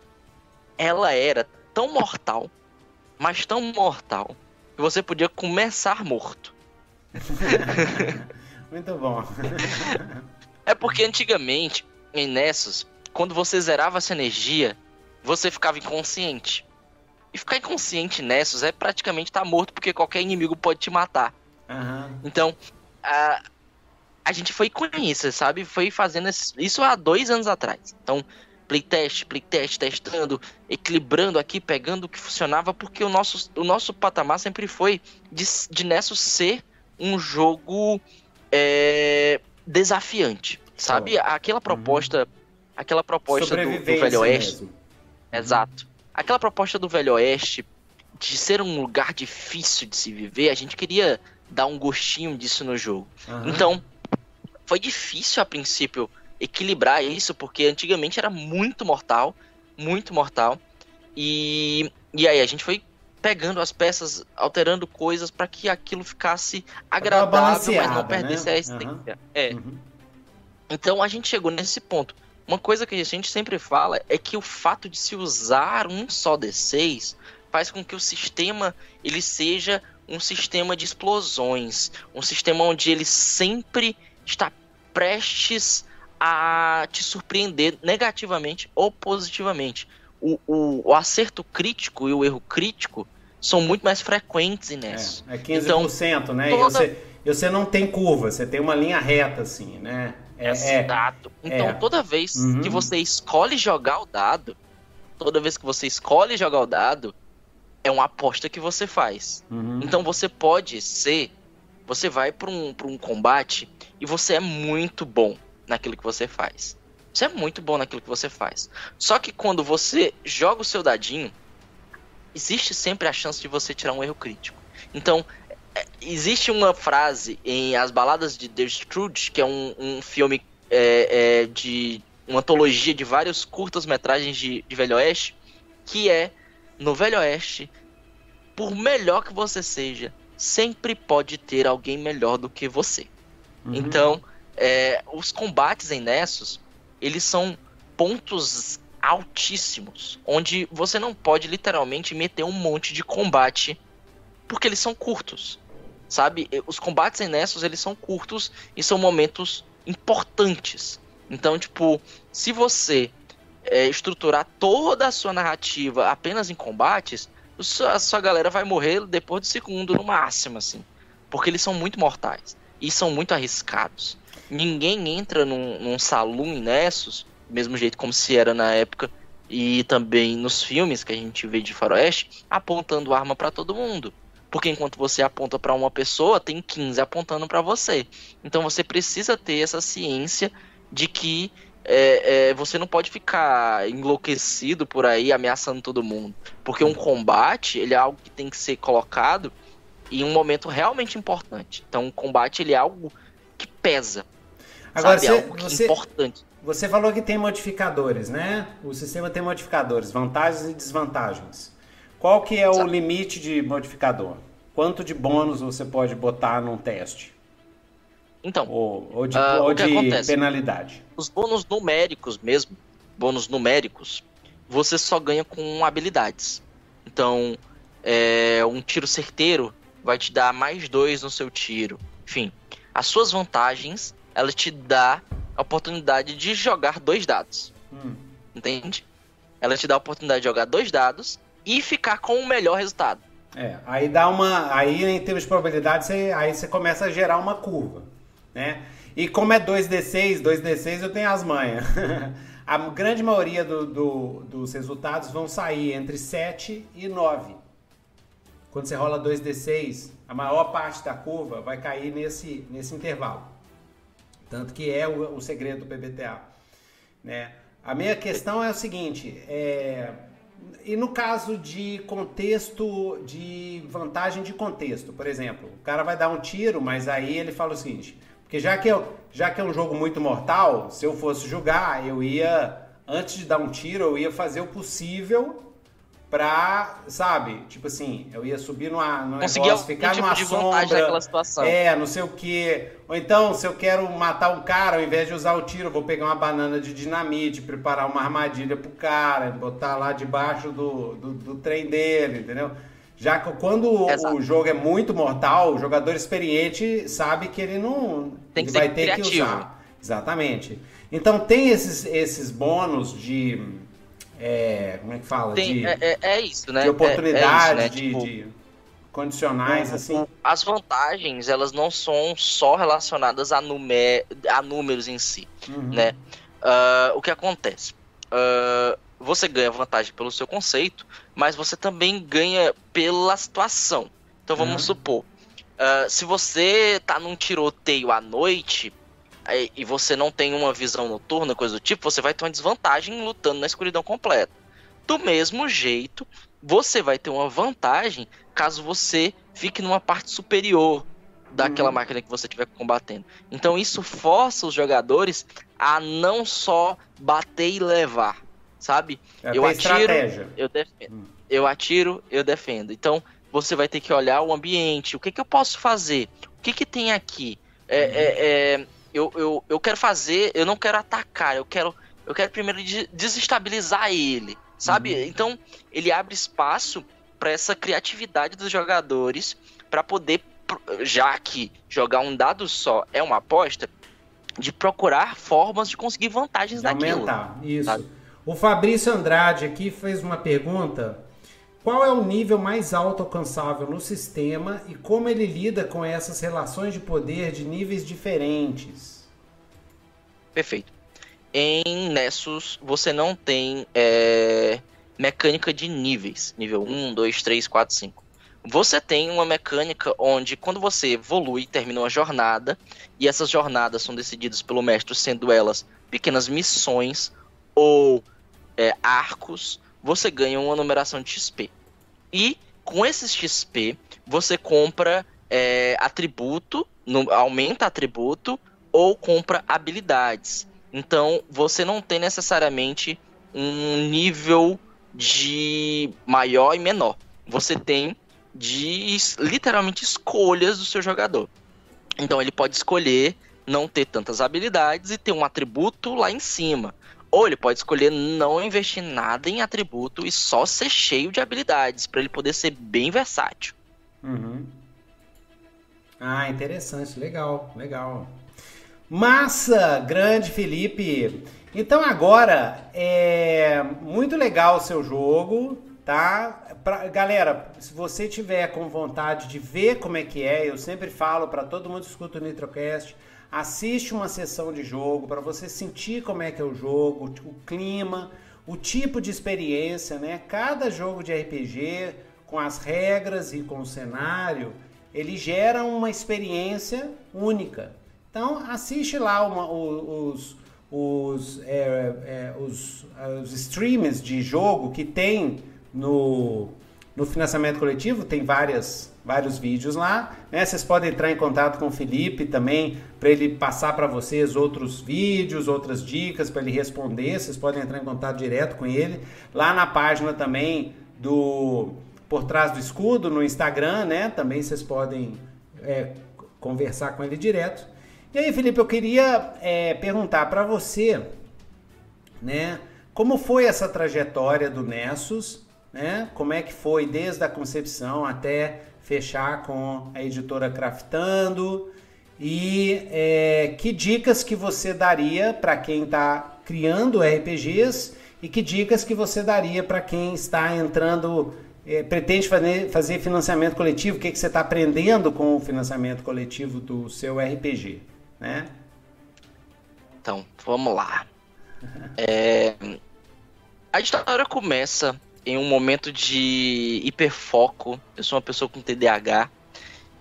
C: ela era tão mortal, mas tão mortal, que você podia começar morto.
B: Muito bom.
C: É porque antigamente, em Nessus, quando você zerava essa energia, você ficava inconsciente. E ficar inconsciente Nessus é praticamente estar morto, porque qualquer inimigo pode te matar.
B: Aham.
C: Então, a, a gente foi com isso, sabe? Foi fazendo esse- isso há dois anos atrás. Então, playtest, playtest, testando, equilibrando aqui, pegando o que funcionava, porque o nosso, o nosso patamar sempre foi de, de Nessus ser um jogo é, desafiante, sabe? Aquela proposta, aquela proposta do, do Velho Oeste,
B: mesmo.
C: Exato. Aquela proposta do Velho Oeste de ser um lugar difícil de se viver, a gente queria dar um gostinho disso no jogo.
B: Aham.
C: Então, foi difícil a princípio equilibrar isso, porque antigamente era muito mortal, muito mortal. E, e aí a gente foi pegando as peças, alterando coisas para que aquilo ficasse agradável, mas não
B: balanceada,
C: perdesse
B: né?
C: a essência. É.
B: Uhum.
C: Então a gente chegou nesse ponto. Uma coisa que a gente sempre fala é que o fato de se usar um só D6 faz com que o sistema ele seja um sistema de explosões, um sistema onde ele sempre está prestes a te surpreender negativamente ou positivamente. O, o, o acerto crítico e o erro crítico são muito mais frequentes nessa.
B: É, é 15%, né? E
C: toda-
B: você, e você não tem curva, você tem uma linha reta, assim, né?
C: É, Exato. É, então, é. toda vez uhum. que você escolhe jogar o dado, toda vez que você escolhe jogar o dado, é uma aposta que você faz. Uhum. Então você pode ser. Você vai para um, pra um combate e você é muito bom naquilo que você faz. Você é muito bom naquilo que você faz. Só que quando você joga o seu dadinho, existe sempre a chance de você tirar um erro crítico. Então, é, existe uma frase em As Baladas de The Scrooge, que é um, um filme é, é, de uma antologia de vários curtas-metragens de, de Velho Oeste, que é no Velho Oeste, por melhor que você seja, sempre pode ter alguém melhor do que você. Uhum. Então, é, os combates em Nessus, eles são pontos altíssimos, onde você não pode literalmente meter um monte de combate, porque eles são curtos, sabe? Os combates em Nessus, eles são curtos e são momentos importantes. Então, tipo, se você é, estruturar toda a sua narrativa apenas em combates, a sua galera vai morrer depois do segundo no máximo, assim. Porque eles são muito mortais e são muito arriscados. Ninguém entra num, num salão em Nessus, mesmo jeito como se era na época, e também nos filmes que a gente vê de faroeste, apontando arma para todo mundo. Porque enquanto você aponta para uma pessoa, tem 15 apontando para você. Então você precisa ter essa ciência de que é, é, você não pode ficar enlouquecido por aí ameaçando todo mundo. Porque um combate, ele é algo que tem que ser colocado em um momento realmente importante. Então, um combate, ele é algo que pesa.
B: Agora, sabe? Você, é algo que você, importante. Você falou que tem modificadores, né? O sistema tem modificadores, vantagens e desvantagens. Qual que é o limite de modificador? Quanto de bônus você pode botar num teste?
C: Então,
B: ou, ou de, uh, ou de penalidade.
C: Os bônus numéricos mesmo, bônus numéricos, você só ganha com habilidades. Então, é, um tiro certeiro vai te dar mais dois no seu tiro. Enfim, as suas vantagens, ela te dá a oportunidade de jogar dois dados. Hum. Entende? Ela te dá a oportunidade de jogar dois dados e ficar com o melhor resultado.
B: É, aí dá uma. Aí em termos de probabilidade, você, aí você começa a gerar uma curva né? E como é 2D6, 2D6 eu tenho as manhas. a grande maioria do, do, dos resultados vão sair entre 7 e 9. Quando você rola 2D6, a maior parte da curva vai cair nesse, nesse intervalo. Tanto que é o, o segredo do PBTA. Né? A minha questão é o seguinte, é... e no caso de contexto, de vantagem de contexto, por exemplo, o cara vai dar um tiro, mas aí ele fala o seguinte, porque já que, eu, já que é um jogo muito mortal, se eu fosse jogar, eu ia, antes de dar um tiro, eu ia fazer o possível pra, sabe, tipo assim, eu ia subir numa, num
C: Conseguir negócio, ficar tipo numa sombra, situação.
B: é, não sei o que, ou então, se eu quero matar um cara, ao invés de usar o tiro, eu vou pegar uma banana de dinamite, preparar uma armadilha pro cara, botar lá debaixo do, do, do trem dele, entendeu? Já que quando Exato. o jogo é muito mortal, o jogador experiente sabe que ele não
C: tem que
B: vai
C: ter criativo. que
B: usar. Exatamente. Então tem esses, esses bônus de. É, como é que fala?
C: Tem,
B: de,
C: é, é, é isso, né?
B: De oportunidade, é, é isso, né?
C: de, tipo,
B: de, condicionais, assim.
C: As vantagens, elas não são só relacionadas a, numer, a números em si, uhum. né? Uh, o que acontece? Uh, você ganha vantagem pelo seu conceito, mas você também ganha pela situação. Então vamos uhum. supor, uh, se você tá num tiroteio à noite e você não tem uma visão noturna, coisa do tipo, você vai ter uma desvantagem lutando na escuridão completa. Do mesmo jeito, você vai ter uma vantagem caso você fique numa parte superior daquela uhum. máquina que você estiver combatendo. Então isso força os jogadores a não só bater e levar, sabe?
B: É eu atiro, estratégia.
C: eu defendo. Hum. Eu atiro, eu defendo. Então, você vai ter que olhar o ambiente. O que, que eu posso fazer? O que, que tem aqui? É, uhum. é, é, eu, eu, eu quero fazer, eu não quero atacar, eu quero, eu quero primeiro desestabilizar ele, sabe? Uhum. Então, ele abre espaço para essa criatividade dos jogadores para poder, já que jogar um dado só é uma aposta, de procurar formas de conseguir vantagens de daquilo.
B: Aumentar, isso. Sabe? O Fabrício Andrade aqui fez uma pergunta qual é o nível mais alto alcançável no sistema e como ele lida com essas relações de poder de níveis diferentes.
C: Perfeito. Em Nessus, você não tem é, mecânica de níveis. Nível 1, 2, 3, 4, 5. Você tem uma mecânica onde, quando você evolui, termina uma jornada, e essas jornadas são decididas pelo mestre, sendo elas pequenas missões ou é, arcos, você ganha uma numeração de XP. E com esses XP, você compra é, atributo, no, aumenta atributo, ou compra habilidades. Então, você não tem necessariamente um nível de maior e menor. Você tem de literalmente escolhas do seu jogador. Então ele pode escolher não ter tantas habilidades e ter um atributo lá em cima. Ou ele pode escolher não investir nada em atributo e só ser cheio de habilidades, para ele poder ser bem versátil.
B: Uhum. Ah, interessante, legal, legal. Massa, grande Felipe. Então agora é muito legal o seu jogo, tá? Pra, galera, se você tiver com vontade de ver como é que é, eu sempre falo para todo mundo que escuta o Nitrocast, assiste uma sessão de jogo para você sentir como é que é o jogo, o clima, o tipo de experiência, né? Cada jogo de RPG com as regras e com o cenário, ele gera uma experiência única. Então assiste lá uma, os, os, é, é, os, os streams de jogo que tem no, no financiamento coletivo, tem várias, vários vídeos lá. Né? Vocês podem entrar em contato com o Felipe também para ele passar para vocês outros vídeos, outras dicas para ele responder. Vocês podem entrar em contato direto com ele. Lá na página também do Por Trás do Escudo, no Instagram, né? Também vocês podem é, conversar com ele direto. E aí, Felipe, eu queria é, perguntar para você, né? Como foi essa trajetória do Nessus né? Como é que foi desde a concepção até fechar com a editora Craftando e é, que dicas que você daria para quem está criando RPGs e que dicas que você daria para quem está entrando, é, pretende fazer, fazer financiamento coletivo, o que, que você está aprendendo com o financiamento coletivo do seu RPG, né?
C: Então, vamos lá. É, a história começa em um momento de hiperfoco. Eu sou uma pessoa com TDAH.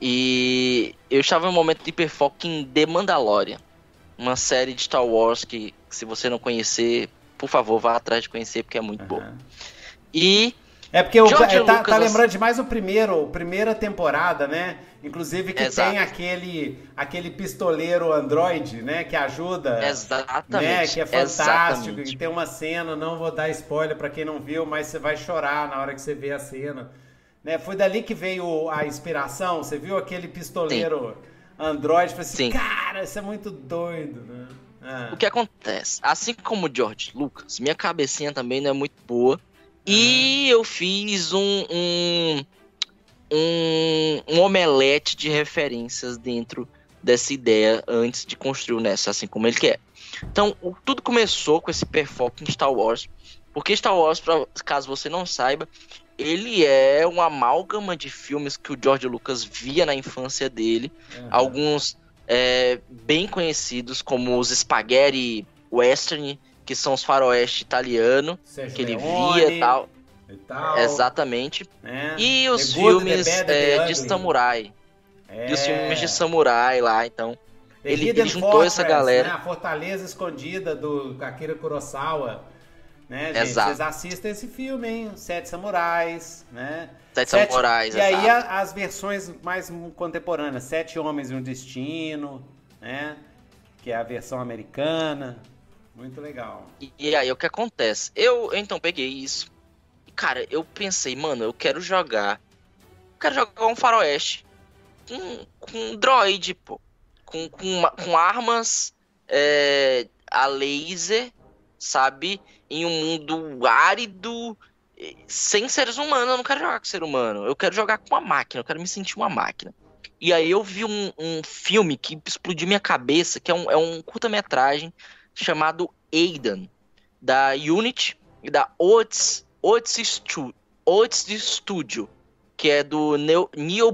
C: E eu estava em um momento de hiperfoco em The Mandalorian. Uma série de Star Wars que, se você não conhecer, por favor, vá atrás de conhecer, porque é muito uhum. boa. E
B: é porque o, é, tá, tá, lembrando demais o primeiro, primeira temporada, né? Inclusive que Exato. tem aquele aquele pistoleiro android, né? Que ajuda.
C: Exatamente.
B: Né, que é fantástico. Exatamente. E tem uma cena, não vou dar spoiler para quem não viu, mas você vai chorar na hora que você vê a cena. Né? Foi dali que veio a inspiração. Você viu aquele pistoleiro Sim. android? Falei assim, Sim. cara, isso é muito doido, né?
C: Ah. O que acontece? Assim como o George Lucas, minha cabecinha também não é muito boa e eu fiz um, um, um, um, omelete de referências dentro dessa ideia antes de construir o Nessa, assim como ele quer. Então, o, tudo começou com esse perfoco em Star Wars. Porque Star Wars, pra, caso você não saiba, ele é uma amálgama de filmes que o George Lucas via na infância dele. Uhum. Alguns é, bem conhecidos, como os Spaghetti Western, que são os faroeste italiano, Sérgio que ele Leone, via tal. e tal. Exatamente. É. E os the filmes good, é, de samurai. É. E os filmes de samurai lá, então. ele, ele juntou Fortress, essa galera.
B: Né? A Fortaleza Escondida do Akira Kurosawa. Né, gente? Exato. Vocês assistem esse filme, hein? Sete Samurais, né?
C: Sete, Sete Samurais,
B: E exato. aí as versões mais contemporâneas, Sete Homens e um Destino, né? Que é a versão americana. Muito legal.
C: E, e aí, o que acontece? Eu, então, peguei isso. Cara, eu pensei, mano, eu quero jogar. Eu quero jogar um faroeste. Com, com droid, pô. Com, com, com armas é, a laser, sabe? Em um mundo árido, sem seres humanos. Eu não quero jogar com ser humano. Eu quero jogar com uma máquina. Eu quero me sentir uma máquina. E aí eu vi um, um filme que explodiu minha cabeça, que é um, é um curta-metragem chamado Aidan, da Unity e da Otis, Otis Studio, que é do Neil, Neil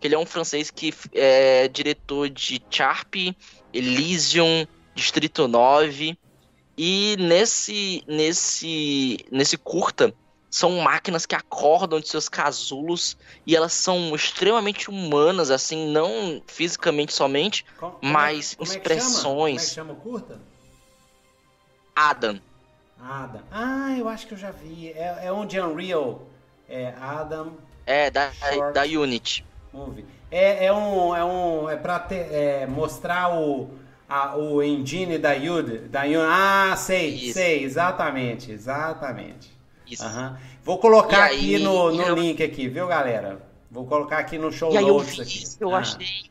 C: que ele é um francês que é diretor de Sharp, Elysium, Distrito 9. E nesse, nesse, nesse curta, são máquinas que acordam de seus casulos e elas são extremamente humanas, assim, não fisicamente somente, como, mas como é, expressões. É como é que
B: chama curta?
C: Adam.
B: Adam. Ah, eu acho que eu já vi. É, é um de Unreal. É Adam.
C: É, da, da Unity.
B: Movie. É, é um. É um. É pra ter, é, mostrar o. A, o engine da Yud, da Yud. Ah, sei, Isso. sei, exatamente, exatamente. Isso. Uhum. Vou colocar aqui no, no eu... link aqui, viu, galera? Vou colocar aqui no show
C: e
B: notes
C: eu aqui. Isso, eu ah. achei,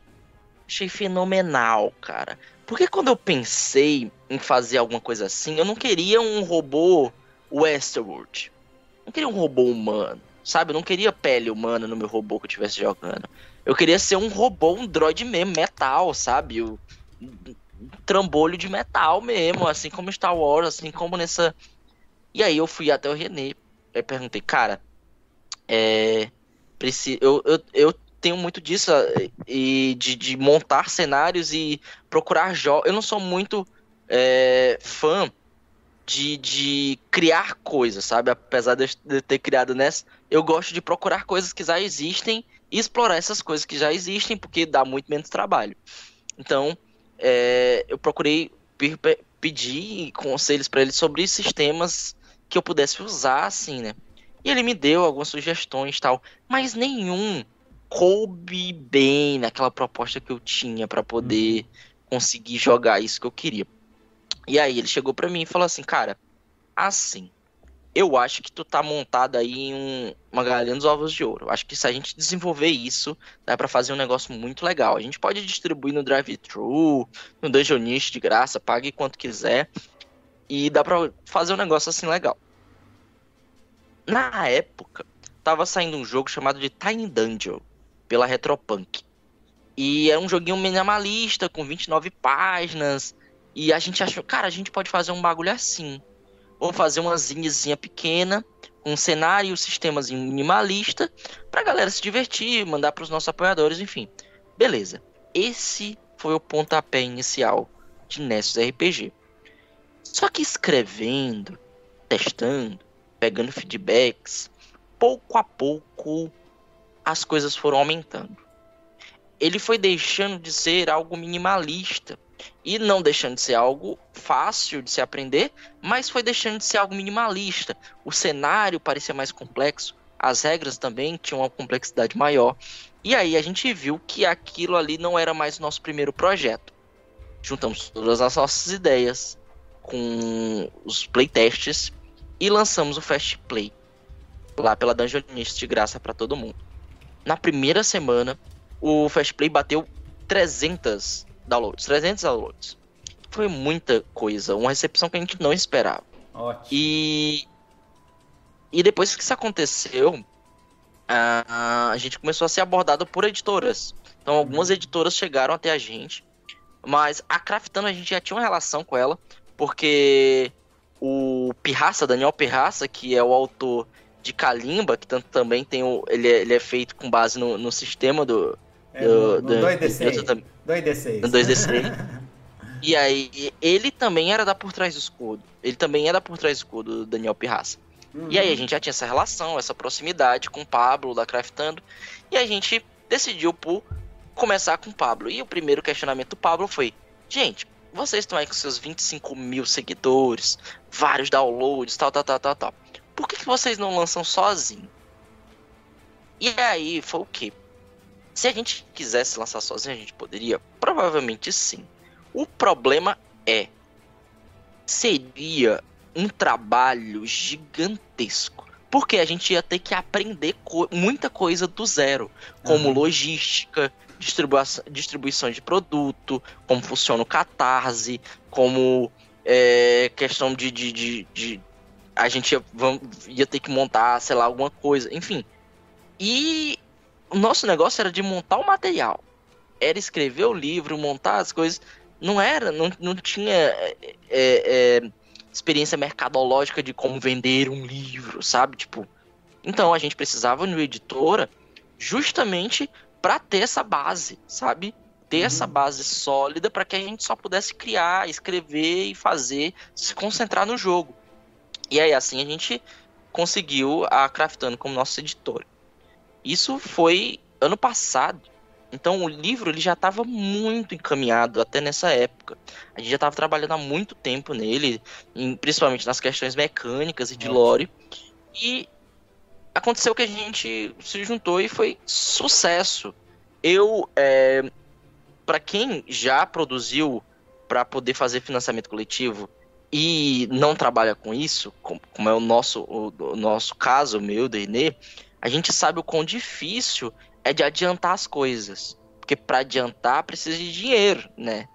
C: achei fenomenal, cara. Porque quando eu pensei em fazer alguma coisa assim, eu não queria um robô Westworld. Não queria um robô humano, sabe? Eu não queria pele humana no meu robô que eu estivesse jogando. Eu queria ser um robô, um droid mesmo, metal, sabe? Um trambolho de metal mesmo, assim como Star Wars, assim como nessa. E aí eu fui até o René. e perguntei, cara, é. Preciso, eu, eu, eu tenho muito disso e de, de montar cenários e procurar jogos. Eu não sou muito é, fã de, de criar coisas, sabe? Apesar de eu ter criado nessa, eu gosto de procurar coisas que já existem e explorar essas coisas que já existem, porque dá muito menos trabalho. Então, é, eu procurei pedir conselhos para ele sobre sistemas que eu pudesse usar, assim, né? E ele me deu algumas sugestões tal, mas nenhum coube bem naquela proposta que eu tinha para poder uhum. conseguir jogar isso que eu queria. E aí ele chegou para mim e falou assim, cara, assim, eu acho que tu tá montado aí em um, uma galinha dos ovos de ouro. Eu acho que se a gente desenvolver isso, dá para fazer um negócio muito legal. A gente pode distribuir no drive-thru, no Dungeonist de graça, pague quanto quiser. E dá pra fazer um negócio assim legal. Na época, tava saindo um jogo chamado de Tiny Dungeon pela Retropunk. E é um joguinho minimalista, com 29 páginas. E a gente achou, cara, a gente pode fazer um bagulho assim. Vamos fazer uma zinhazinha pequena, um cenário, um sistemazinho minimalista, pra galera se divertir, mandar pros nossos apoiadores, enfim. Beleza. Esse foi o pontapé inicial de Nessus RPG. Só que escrevendo, testando, pegando feedbacks, pouco a pouco as coisas foram aumentando. Ele foi deixando de ser algo minimalista e não deixando de ser algo fácil de se aprender, mas foi deixando de ser algo minimalista. O cenário parecia mais complexo, as regras também tinham uma complexidade maior. E aí a gente viu que aquilo ali não era mais o nosso primeiro projeto. Juntamos todas as nossas ideias com os playtests e lançamos o Fast Play lá pela Dungeonist de graça para todo mundo na primeira semana, o Fast Play bateu 300 downloads. 300 downloads. Foi muita coisa, uma recepção que a gente não esperava.
B: Ótimo.
C: E, e depois que isso aconteceu, a, a gente começou a ser abordado por editoras. Então, algumas uhum. editoras chegaram até a gente, mas a Craftando a gente já tinha uma relação com ela, porque o Pirraça, Daniel Pirraça, que é o autor de Kalimba, que tanto também tem o. Ele é, ele é feito com base no, no sistema do.
B: É, do, no, no 2D6. 2D6.
C: No 2D6. e aí, ele também era da Por Trás do Escudo. Ele também era por trás do escudo, do Daniel Pirraça. Uhum. E aí a gente já tinha essa relação, essa proximidade com o Pablo da Craftando. E a gente decidiu por começar com o Pablo. E o primeiro questionamento do Pablo foi: Gente, vocês estão aí com seus 25 mil seguidores, vários downloads, tal, tal, tal, tal, tal por que, que vocês não lançam sozinho? E aí foi o que? Se a gente quisesse lançar sozinho, a gente poderia? Provavelmente sim. O problema é seria um trabalho gigantesco. Porque a gente ia ter que aprender co muita coisa do zero, como uhum. logística, distribuição, de produto, como funciona o catarse, como é, questão de, de, de, de a gente ia, ia ter que montar, sei lá, alguma coisa, enfim. E o nosso negócio era de montar o material. Era escrever o livro, montar as coisas. Não era, não, não tinha é, é, experiência mercadológica de como vender um livro, sabe? Tipo, Então a gente precisava de uma editora justamente para ter essa base, sabe? Ter uhum. essa base sólida para que a gente só pudesse criar, escrever e fazer, se concentrar no jogo. E aí assim a gente conseguiu a Craftando como nossa editora. Isso foi ano passado. Então o livro ele já estava muito encaminhado até nessa época. A gente já estava trabalhando há muito tempo nele, principalmente nas questões mecânicas e de lore. E aconteceu que a gente se juntou e foi sucesso. Eu, é, para quem já produziu para poder fazer financiamento coletivo e não trabalha com isso, como, é o nosso, o, o nosso caso, meu, do Inê, a gente sabe o quão difícil é de adiantar as coisas. Porque para adiantar precisa de dinheiro, né?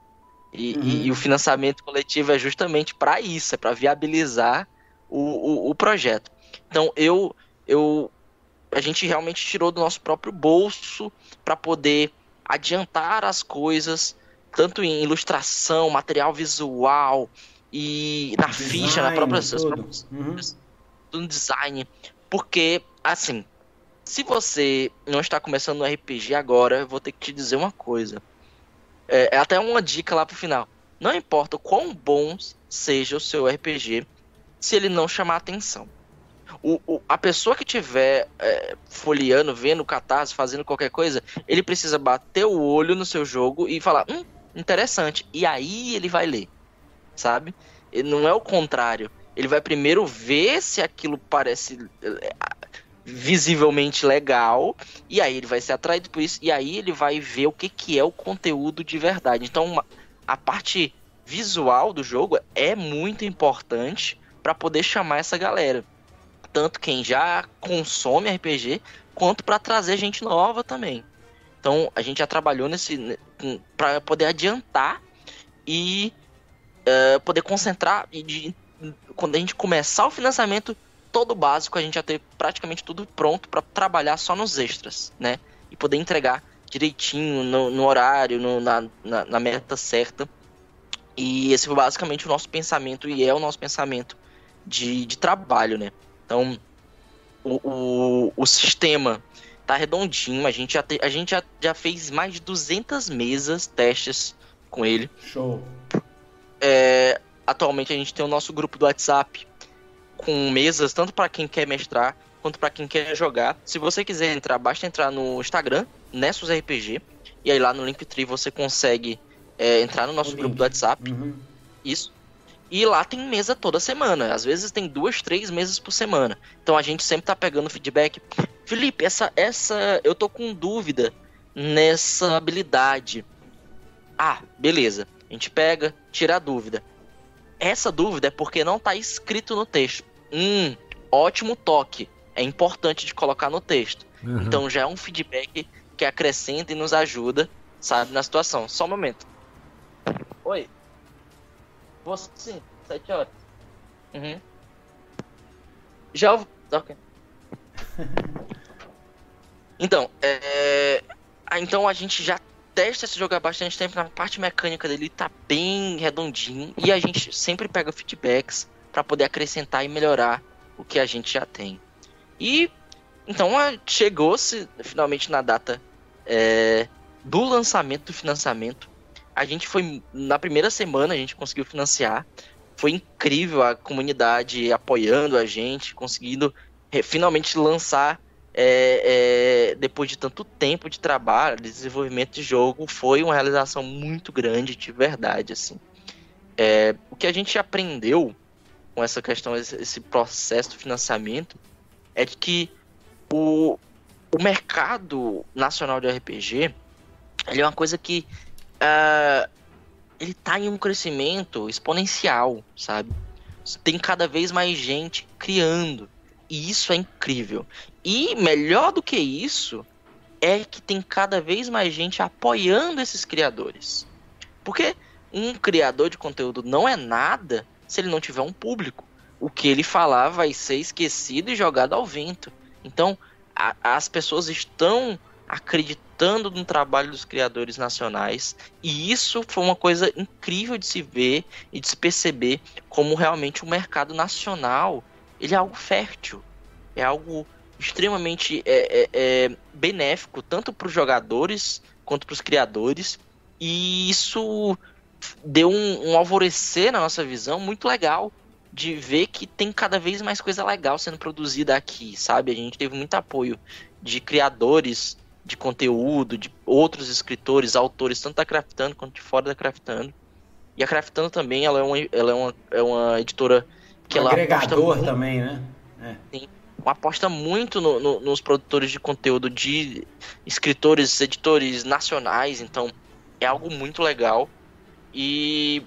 C: E, uhum. e, e o financiamento coletivo é justamente para isso, é para viabilizar o, o, o, projeto. Então eu, eu, a gente realmente tirou do nosso próprio bolso para poder adiantar as coisas, tanto em ilustração, material visual e na design, ficha, na própria, tudo. Uhum. no design, porque assim se você não está começando no RPG agora, eu vou ter que te dizer uma coisa. É, é até uma dica lá pro final. Não importa o quão bom seja o seu RPG, se ele não chamar atenção. O, o, a pessoa que tiver é, folheando, vendo catarse, fazendo qualquer coisa, ele precisa bater o olho no seu jogo e falar, hum, interessante. E aí ele vai ler, sabe? Ele não é o contrário. Ele vai primeiro ver se aquilo parece é, visivelmente legal, e aí ele vai ser atraído por isso, e aí ele vai ver o que, que é o conteúdo de verdade. Então, a parte visual do jogo é muito importante para poder chamar essa galera. Tanto quem já consome RPG, quanto para trazer gente nova também. Então, a gente já trabalhou nesse para poder adiantar e uh, poder concentrar e de, quando a gente começar o financiamento todo básico, a gente já ter praticamente tudo pronto para trabalhar só nos extras, né? E poder entregar direitinho no, no horário, no, na, na, na, meta certa. E esse foi basicamente o nosso pensamento, e é o nosso pensamento de, de trabalho, né? Então, o, o, o sistema tá redondinho, a gente, já, te, a gente já, já fez mais de 200 mesas, testes com ele.
B: Show.
C: É, atualmente a gente tem o nosso grupo do WhatsApp, com mesas tanto para quem quer mestrar quanto para quem quer jogar. Se você quiser entrar, basta entrar no Instagram, Nessus RPG, e aí lá no Linktree você consegue é, entrar no nosso grupo do WhatsApp. Uhum. Isso. E lá tem mesa toda semana. Às vezes tem duas, três mesas por semana. Então a gente sempre tá pegando feedback. Felipe, essa, essa, eu tô com dúvida nessa habilidade. Ah, beleza. A gente pega, tira a dúvida. Essa dúvida é porque não está escrito no texto. Hum, ótimo toque. É importante de colocar no texto. Uhum. Então já é um feedback que acrescenta e nos ajuda, sabe, na situação. Só um momento. Oi. Você sim, sete horas. Uhum. Já. Ok. então, é... Então a gente já testa esse jogo há bastante tempo, na parte mecânica dele tá bem redondinho e a gente sempre pega feedbacks para poder acrescentar e melhorar o que a gente já tem. E então chegou-se finalmente na data é, do lançamento do financiamento. A gente foi na primeira semana a gente conseguiu financiar. Foi incrível a comunidade apoiando a gente, conseguindo finalmente lançar é, é, depois de tanto tempo de trabalho, de desenvolvimento de jogo, foi uma realização muito grande, de verdade, assim. É, o que a gente aprendeu com essa questão, esse, esse processo de financiamento, é de que o, o mercado nacional de RPG ele é uma coisa que uh, ele está em um crescimento exponencial, sabe? Tem cada vez mais gente criando. E isso é incrível. E melhor do que isso é que tem cada vez mais gente apoiando esses criadores. Porque um criador de conteúdo não é nada se ele não tiver um público. O que ele falar vai ser esquecido e jogado ao vento. Então, a, as pessoas estão acreditando no trabalho dos criadores nacionais e isso foi uma coisa incrível de se ver e de se perceber como realmente o mercado nacional ele é algo fértil, é algo extremamente é, é, é benéfico tanto para os jogadores quanto para os criadores. E isso deu um, um alvorecer na nossa visão muito legal de ver que tem cada vez mais coisa legal sendo produzida aqui, sabe? A gente teve muito apoio de criadores de conteúdo, de outros escritores, autores, tanto da Craftando quanto de fora da Craftando. E a Craftando também, ela é uma, ela é uma, é uma editora que um ela
B: agregador também, né?
C: É. Sim, aposta muito no, no, nos produtores de conteúdo de escritores, editores nacionais, então é algo muito legal. E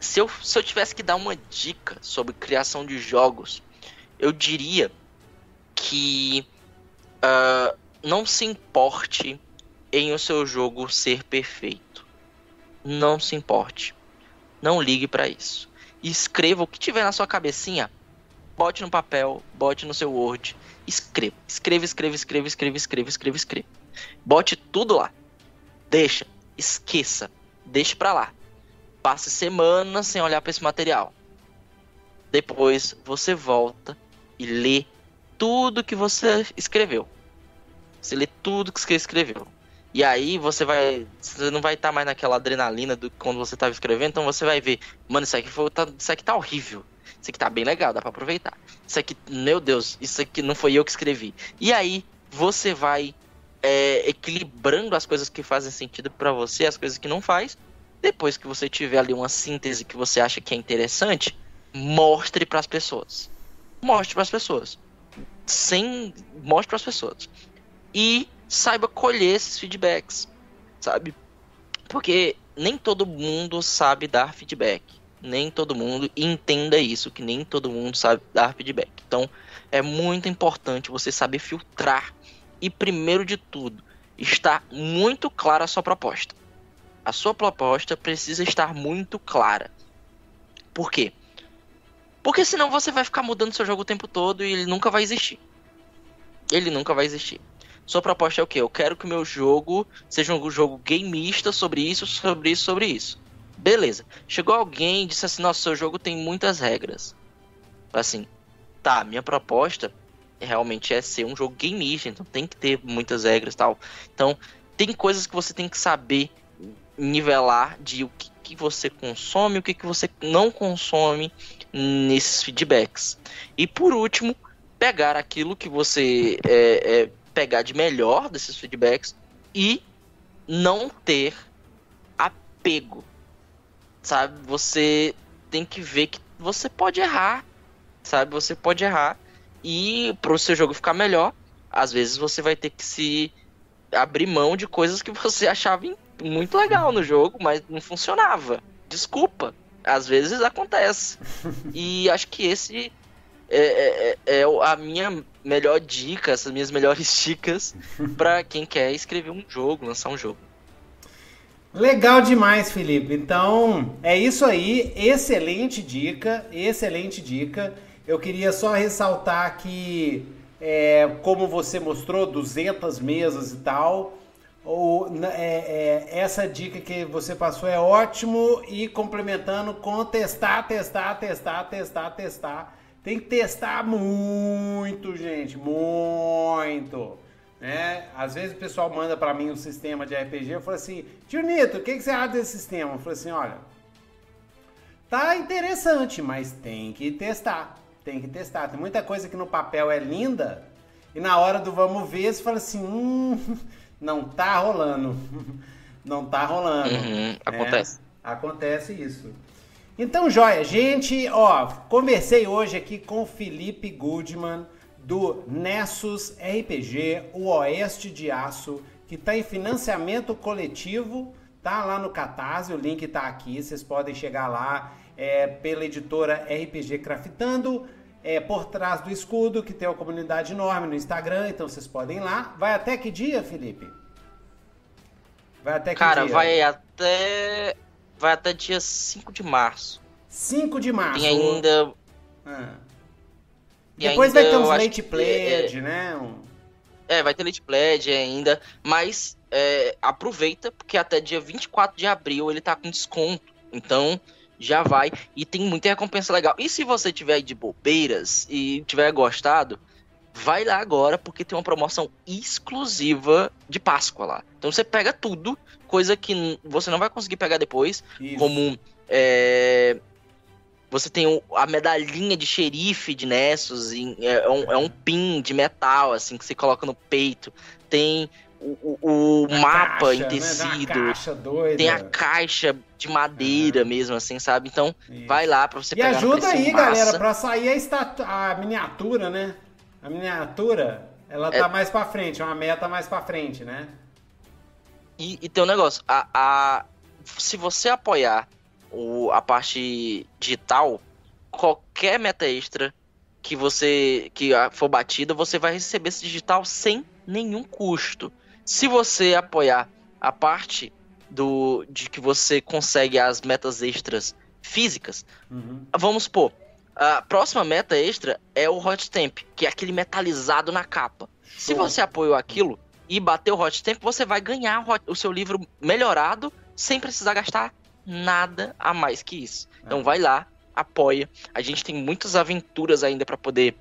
C: se eu, se eu tivesse que dar uma dica sobre criação de jogos, eu diria que uh, não se importe em o seu jogo ser perfeito. Não se importe. Não ligue para isso. Escreva o que tiver na sua cabecinha. Bote no papel, bote no seu Word. Escreva, escreva, escreva, escreva, escreva, escreva, escreva, escreva. Bote tudo lá. Deixa, esqueça, deixe para lá. Passe semanas sem olhar para esse material. Depois você volta e lê tudo que você escreveu. Você lê tudo que você escreveu. E aí você vai. Você não vai estar tá mais naquela adrenalina do quando você estava escrevendo, então você vai ver, mano, isso aqui, foi, tá, isso aqui tá horrível. Isso aqui tá bem legal, dá pra aproveitar. Isso aqui, meu Deus, isso aqui não foi eu que escrevi. E aí você vai é, equilibrando as coisas que fazem sentido para você, as coisas que não faz. Depois que você tiver ali uma síntese que você acha que é interessante, mostre para as pessoas. Mostre para as pessoas. Sem mostre para as pessoas e saiba colher esses feedbacks, sabe? Porque nem todo mundo sabe dar feedback. Nem todo mundo entenda isso, que nem todo mundo sabe dar feedback. Então, é muito importante você saber filtrar e, primeiro de tudo, estar muito clara a sua proposta. A sua proposta precisa estar muito clara. Por quê? Porque senão você vai ficar mudando seu jogo o tempo todo e ele nunca vai existir. Ele nunca vai existir. Sua proposta é o quê? Eu quero que o meu jogo seja um jogo gameista sobre isso, sobre isso, sobre isso. Beleza. Chegou alguém e disse assim: Nossa, seu jogo tem muitas regras. Assim, tá, minha proposta realmente é ser um jogo gameista, então tem que ter muitas regras tal. Então, tem coisas que você tem que saber nivelar de o que, que você consome, o que, que você não consome nesses feedbacks. E por último, pegar aquilo que você é, é, pegar de melhor desses feedbacks e não ter apego. Sabe? Você tem que ver que você pode errar. Sabe? Você pode errar. E para o seu jogo ficar melhor, às vezes você vai ter que se abrir mão de coisas que você achava muito legal no jogo, mas não funcionava. Desculpa. Às vezes acontece. E acho que esse é, é, é, é a minha melhor dica, essas minhas melhores dicas para quem quer escrever um jogo, lançar um jogo.
B: Legal demais, Felipe. Então, é isso aí. Excelente dica, excelente dica. Eu queria só ressaltar que, é, como você mostrou, 200 mesas e tal, ou, é, é, essa dica que você passou é ótimo e complementando com testar, testar, testar, testar, testar tem que testar muito, gente, muito. Né? Às vezes o pessoal manda para mim um sistema de RPG, eu falo assim, tio Nito, o que, que você acha desse sistema? Eu falo assim, olha, tá interessante, mas tem que testar, tem que testar. Tem muita coisa que no papel é linda e na hora do vamos ver você fala assim, hum, não tá rolando, não tá rolando.
C: Uhum, acontece.
B: É, acontece isso. Então, joia, gente, ó, conversei hoje aqui com o Felipe Goodman do Nessus RPG, o Oeste de Aço, que está em financiamento coletivo, tá lá no Catarse, o link está aqui, vocês podem chegar lá é, pela editora RPG Craftando, é, por trás do escudo, que tem uma comunidade enorme no Instagram, então vocês podem ir lá. Vai até que dia, Felipe?
C: Vai até que Cara, dia? Cara, vai até vai até dia 5 de março.
B: 5 de março.
C: Tem ainda.
B: Ah. Depois ainda, vai ter uns late pledge, é, né? Um...
C: É, vai ter late pledge ainda, mas é, aproveita, porque até dia 24 de abril ele tá com desconto. Então, já vai. E tem muita recompensa legal. E se você tiver de bobeiras e tiver gostado, vai lá agora porque tem uma promoção exclusiva de Páscoa lá. Então você pega tudo, coisa que você não vai conseguir pegar depois,
B: Isso.
C: como é, você tem a medalhinha de xerife de Nessus, é, é um, é um pin de metal, assim, que você coloca no peito. Tem o, o- o mapa
B: caixa,
C: em
B: né?
C: tecido.
B: Doida.
C: Tem a caixa de madeira mesmo, assim, sabe? Então,
B: Isso.
C: vai lá pra você
B: E
C: pegar no
B: ajuda aí,
C: massa.
B: galera, pra sair a, a miniatura, né? A miniatura, ela
C: É.
B: tá mais pra frente, é uma meta mais pra frente, né?
C: E, e tem um negócio, a, a- se você apoiar o, a parte digital, qualquer meta extra que você que for batida, você vai receber esse digital sem nenhum custo. Se você apoiar a parte do de que você consegue as metas extras físicas,
B: Uhum.
C: vamos supor, a próxima meta extra é o Hot Temp, que é aquele metalizado na capa. Se
B: Show.
C: você apoiou aquilo e bateu o Hot Temp, você vai ganhar o seu livro melhorado sem precisar gastar nada a mais que isso. Então
B: É.
C: vai lá, apoia. A gente tem muitas aventuras ainda para poder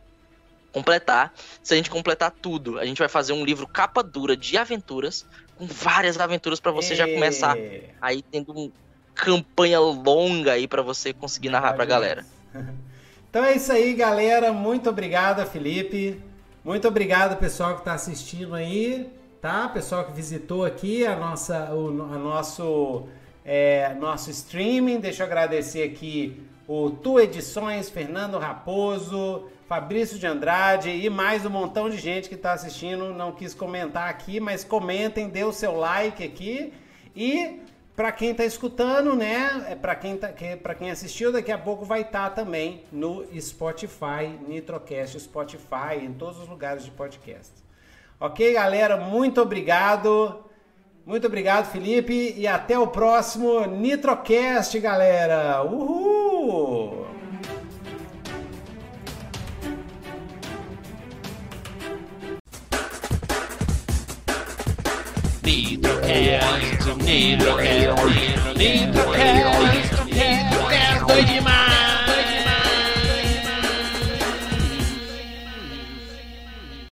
C: completar. Se a gente completar tudo, a gente vai fazer um livro capa dura de aventuras, com várias aventuras para você já
B: É.
C: começar aí tendo uma campanha longa aí para você conseguir narrar pra galera.
B: Então é isso aí, galera. Muito obrigado, Felipe. Muito obrigado, pessoal que está assistindo aí, tá? Pessoal que visitou aqui a nossa, o a nosso, é, nosso streaming. Deixa eu agradecer aqui o Tu Edições, Fernando Raposo, Fabrício de Andrade e mais um montão de gente que está assistindo. Não quis comentar aqui, mas comentem, dê o seu like aqui e Pra quem tá escutando, né? É para quem tá, que, para quem assistiu, daqui a pouco vai estar também no Spotify, Nitrocast Spotify, em todos os lugares de podcast. OK, galera? Muito obrigado. Muito obrigado, Felipe, e até o próximo Nitrocast, galera. Uhul!
A: Nitrocast, Nitrocast, Nitrocast, Nitrocast, doido demais.